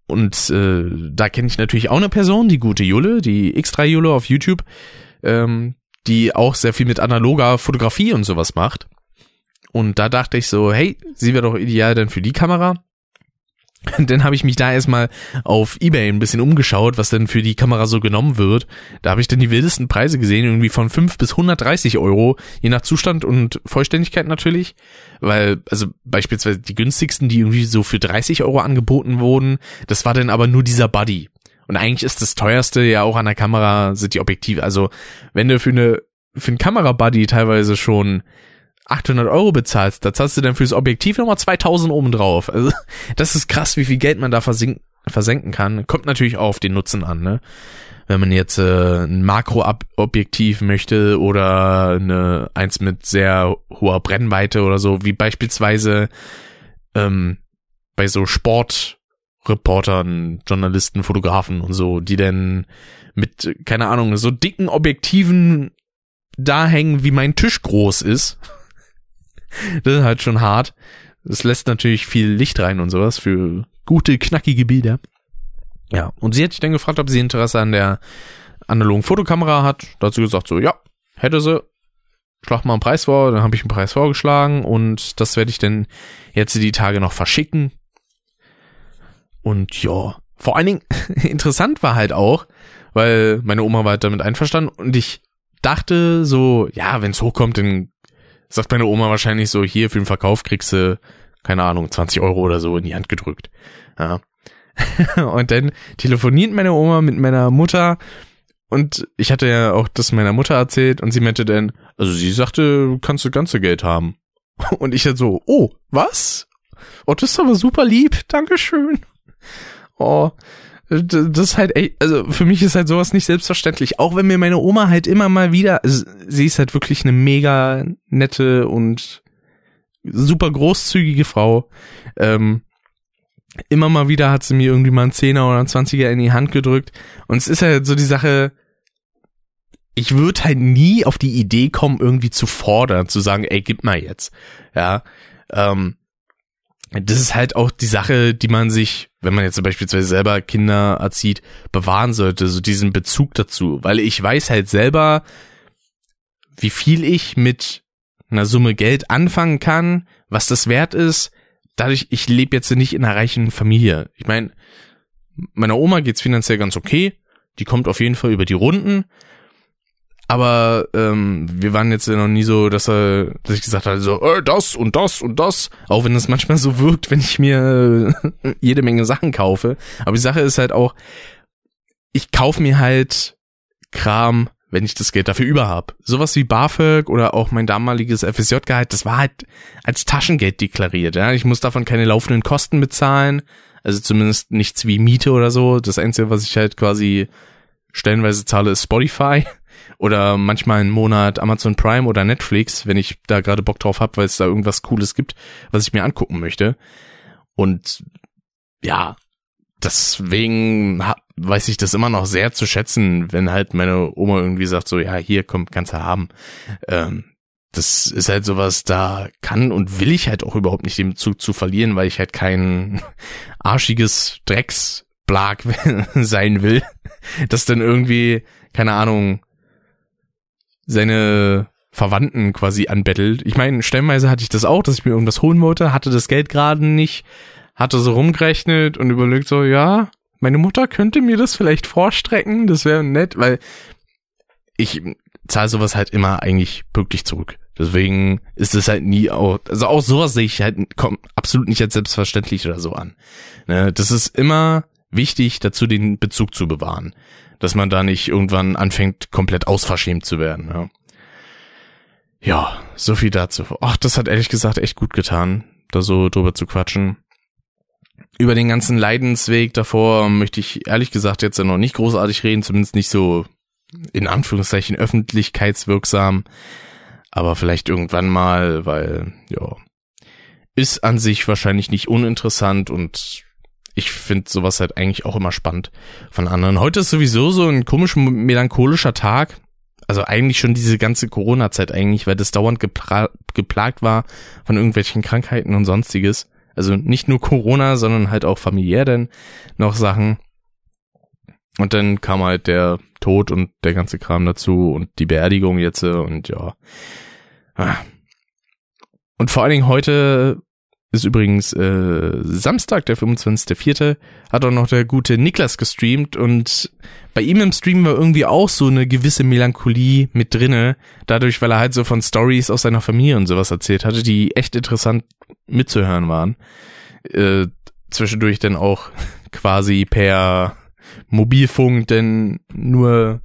Und äh, da kenne ich natürlich auch eine Person, die gute Julle, die X3 Julle auf YouTube, ähm, die auch sehr viel mit analoger Fotografie und sowas macht. Und da dachte ich so, hey, sie wäre doch ideal dann für die Kamera. [LAUGHS] dann habe ich mich da erstmal auf Ebay ein bisschen umgeschaut, was denn für die Kamera so genommen wird. Da habe ich dann die wildesten Preise gesehen, irgendwie von 5 bis 130 Euro, je nach Zustand und Vollständigkeit natürlich. Weil, also beispielsweise die günstigsten, die irgendwie so für 30 Euro angeboten wurden, das war dann aber nur dieser Buddy. Und eigentlich ist das teuerste ja auch an der Kamera sind die Objektive. Also wenn du für eine für einen Kamerabuddy teilweise schon 800 Euro bezahlst, da zahlst du dann fürs Objektiv nochmal 2000 oben drauf. Also, [LAUGHS] das ist krass, wie viel Geld man da versinken, versenken kann. Kommt natürlich auch auf den Nutzen an, ne? Wenn man jetzt äh, ein Makroobjektiv möchte oder eine eins mit sehr hoher Brennweite oder so, wie beispielsweise ähm, bei so Sportreportern, Journalisten, Fotografen und so, die denn mit, keine Ahnung, so dicken Objektiven da hängen, wie mein Tisch groß ist [LAUGHS] [LAUGHS] das ist halt schon hart. Es lässt natürlich viel Licht rein und sowas für gute, knackige Bilder. Ja, und sie hat sich dann gefragt, ob sie Interesse an der analogen Fotokamera hat. Dazu gesagt so, ja, hätte sie. Schlag mal einen Preis vor. Dann habe ich einen Preis vorgeschlagen und das werde ich dann jetzt die Tage noch verschicken. Und ja, vor allen Dingen [LAUGHS] interessant war halt auch, weil meine Oma war halt damit einverstanden und ich dachte so, ja, wenn es hochkommt, dann sagt meine Oma wahrscheinlich so, hier für den Verkauf kriegst du, keine Ahnung, 20 Euro oder so in die Hand gedrückt. Ja. [LAUGHS] und dann telefoniert meine Oma mit meiner Mutter Und ich hatte ja auch das meiner Mutter erzählt und sie meinte dann, also sie sagte, kannst du ganze Geld haben. [LAUGHS] Und ich halt so, oh, was? Oh, das ist aber super lieb, Dankeschön. Oh, das ist halt, ey, also für mich ist halt sowas nicht selbstverständlich. Auch wenn mir meine Oma halt immer mal wieder, sie ist halt wirklich eine mega nette und super großzügige Frau. Ähm, immer mal wieder hat sie mir irgendwie mal einen Zehner oder einen Zwanziger in die Hand gedrückt. Und es ist halt so die Sache, ich würde halt nie auf die Idee kommen, irgendwie zu fordern, zu sagen, ey, gib mal jetzt. Ja. Ähm, das ist halt auch die Sache, die man sich, wenn man jetzt beispielsweise selber Kinder erzieht, bewahren sollte, so diesen Bezug dazu. Weil ich weiß halt selber, wie viel ich mit einer Summe Geld anfangen kann, was das wert ist. Dadurch, ich lebe jetzt nicht in einer reichen Familie. Ich meine, meiner Oma geht's finanziell ganz okay. Die kommt auf jeden Fall über die Runden. Aber ähm, wir waren jetzt noch nie so, dass er, dass ich gesagt habe, so, äh, das und das und das. Auch wenn es manchmal so wirkt, wenn ich mir äh, jede Menge Sachen kaufe. Aber die Sache ist halt auch, ich kaufe mir halt Kram, wenn ich das Geld dafür über hab. Sowas wie BAföG oder auch mein damaliges FSJ-Gehalt, das war halt als Taschengeld deklariert. Ja? Ich muss davon keine laufenden Kosten bezahlen. Also zumindest nichts wie Miete oder so. Das Einzige, was ich halt quasi stellenweise zahle, ist Spotify oder manchmal einen Monat Amazon Prime oder Netflix, wenn ich da gerade Bock drauf habe, weil es da irgendwas Cooles gibt, was ich mir angucken möchte. Und ja, deswegen weiß ich das immer noch sehr zu schätzen, wenn halt meine Oma irgendwie sagt, so ja, hier komm, kannst du haben. Ähm, das ist halt sowas, da kann und will ich halt auch überhaupt nicht den Bezug zu verlieren, weil ich halt kein [LAUGHS] arschiges Drecksblag [LAUGHS] sein will, [LAUGHS] das dann irgendwie, keine Ahnung, seine Verwandten quasi anbettelt. Ich meine, stellenweise hatte ich das auch, dass ich mir irgendwas holen wollte, hatte das Geld gerade nicht, hatte so rumgerechnet und überlegt so, ja, meine Mutter könnte mir das vielleicht vorstrecken, das wäre nett, weil ich zahle sowas halt immer eigentlich pünktlich zurück. Deswegen ist es halt nie auch, also auch sowas sehe ich halt absolut nicht als selbstverständlich oder so an. Ne, das ist immer wichtig, dazu den Bezug zu bewahren dass man da nicht irgendwann anfängt, komplett ausverschämt zu werden. Ja. ja, so viel dazu. Ach, das hat ehrlich gesagt echt gut getan, da so drüber zu quatschen. Über den ganzen Leidensweg davor möchte ich ehrlich gesagt jetzt noch nicht großartig reden, zumindest nicht so in Anführungszeichen öffentlichkeitswirksam, aber vielleicht irgendwann mal, weil ja, ist an sich wahrscheinlich nicht uninteressant und ich finde sowas halt eigentlich auch immer spannend von anderen. Heute ist sowieso so ein komisch melancholischer Tag. Also eigentlich schon diese ganze Corona-Zeit eigentlich, weil das dauernd gepla geplagt war von irgendwelchen Krankheiten und sonstiges. Also nicht nur Corona, sondern halt auch familiär denn noch Sachen. Und dann kam halt der Tod und der ganze Kram dazu und die Beerdigung jetzt und ja. Ah. Und vor allen Dingen heute ist übrigens äh, Samstag, der 25.04. hat auch noch der gute Niklas gestreamt und bei ihm im Stream war irgendwie auch so eine gewisse Melancholie mit drinne, dadurch, weil er halt so von Stories aus seiner Familie und sowas erzählt hatte, die echt interessant mitzuhören waren. Äh, zwischendurch dann auch [LAUGHS] quasi per Mobilfunk denn nur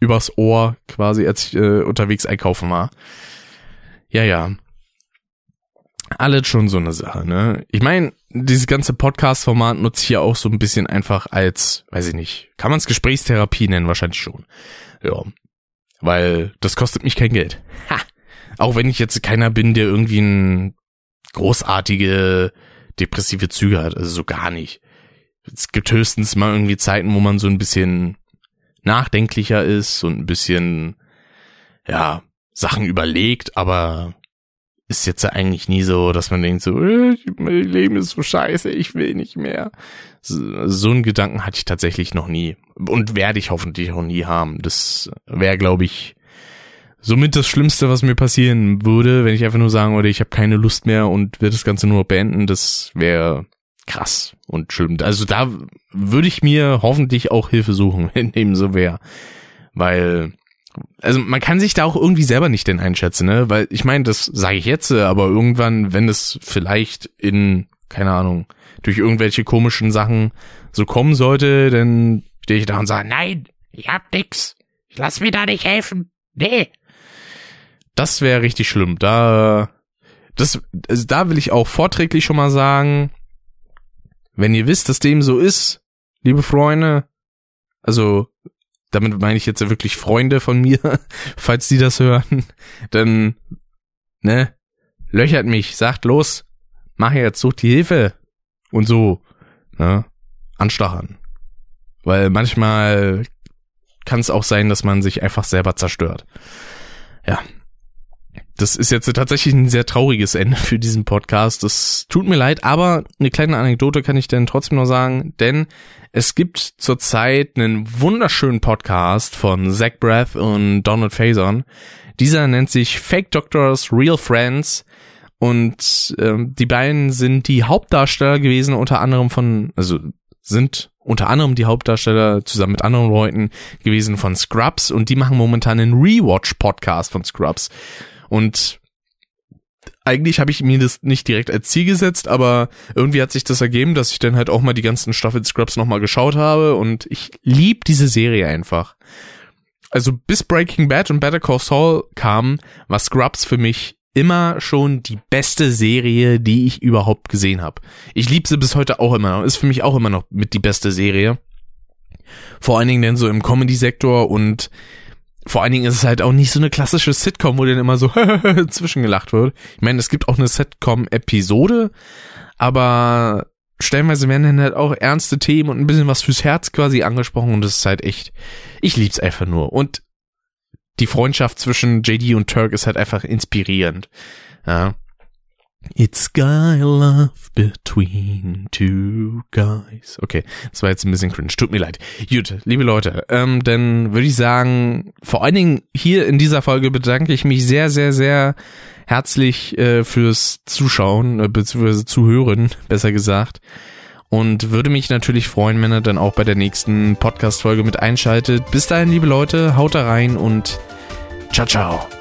übers Ohr quasi, als ich äh, unterwegs einkaufen war. Ja, ja alles schon so eine Sache, ne? Ich meine, dieses ganze Podcast-Format nutze ich ja auch so ein bisschen einfach als, weiß ich nicht, kann man es Gesprächstherapie nennen, wahrscheinlich schon. Ja. Weil das kostet mich kein Geld. Ha! Auch wenn ich jetzt keiner bin, der irgendwie ein großartige depressive Züge hat, also so gar nicht. Es gibt höchstens mal irgendwie Zeiten, wo man so ein bisschen nachdenklicher ist und ein bisschen, ja, Sachen überlegt, aber ist jetzt eigentlich nie so, dass man denkt so, äh, mein Leben ist so scheiße, ich will nicht mehr. So, so einen Gedanken hatte ich tatsächlich noch nie und werde ich hoffentlich auch nie haben. Das wäre, glaube ich, somit das Schlimmste, was mir passieren würde, wenn ich einfach nur sagen würde, ich habe keine Lust mehr und will das Ganze nur beenden. Das wäre krass und schlimm. Also da würde ich mir hoffentlich auch Hilfe suchen, [LAUGHS] wenn dem so wäre, weil also man kann sich da auch irgendwie selber nicht denn einschätzen, ne? Weil ich meine, das sage ich jetzt, aber irgendwann, wenn es vielleicht in, keine Ahnung, durch irgendwelche komischen Sachen so kommen sollte, dann stehe ich da und sage, nein, Ich hab nix. Ich lass mir da nicht helfen. Nee. Das wäre richtig schlimm. Da, das, also da will ich auch vorträglich schon mal sagen, wenn ihr wisst, dass dem so ist, liebe Freunde, also damit meine ich jetzt wirklich Freunde von mir, [LAUGHS] falls die das hören, dann, ne, löchert mich, sagt los, mach jetzt, such die Hilfe und so, ne, anstachern. Weil manchmal kann es auch sein, dass man sich einfach selber zerstört. Ja. Das ist jetzt tatsächlich ein sehr trauriges Ende für diesen Podcast. Das tut mir leid, aber eine kleine Anekdote kann ich denn trotzdem noch sagen, denn es gibt zurzeit einen wunderschönen Podcast von Zach Breath und Donald Faison. Dieser nennt sich Fake Doctors, Real Friends. Und ähm, die beiden sind die Hauptdarsteller gewesen, unter anderem von, also sind unter anderem die Hauptdarsteller zusammen mit anderen Leuten gewesen von Scrubs und die machen momentan einen Rewatch-Podcast von Scrubs. Und eigentlich habe ich mir das nicht direkt als Ziel gesetzt, aber irgendwie hat sich das ergeben, dass ich dann halt auch mal die ganzen Staffeln Scrubs nochmal geschaut habe und ich lieb diese Serie einfach. Also bis Breaking Bad und Better Call Saul kamen, war Scrubs für mich immer schon die beste Serie, die ich überhaupt gesehen habe. Ich liebe sie bis heute auch immer. Ist für mich auch immer noch mit die beste Serie. Vor allen Dingen denn so im Comedy-Sektor und vor allen Dingen ist es halt auch nicht so eine klassische Sitcom, wo dann immer so [LAUGHS] zwischengelacht wird. Ich meine, es gibt auch eine Sitcom-Episode, aber stellenweise werden dann halt auch ernste Themen und ein bisschen was fürs Herz quasi angesprochen und das ist halt echt, ich lieb's einfach nur. Und die Freundschaft zwischen JD und Turk ist halt einfach inspirierend. Ja. It's guy love between two guys. Okay, das war jetzt ein bisschen cringe. Tut mir leid. Gut, liebe Leute, ähm, dann würde ich sagen, vor allen Dingen hier in dieser Folge bedanke ich mich sehr, sehr, sehr herzlich äh, fürs Zuschauen, äh, beziehungsweise Zuhören, [LAUGHS] besser gesagt. Und würde mich natürlich freuen, wenn ihr dann auch bei der nächsten Podcast-Folge mit einschaltet. Bis dahin, liebe Leute, haut da rein und ciao, ciao.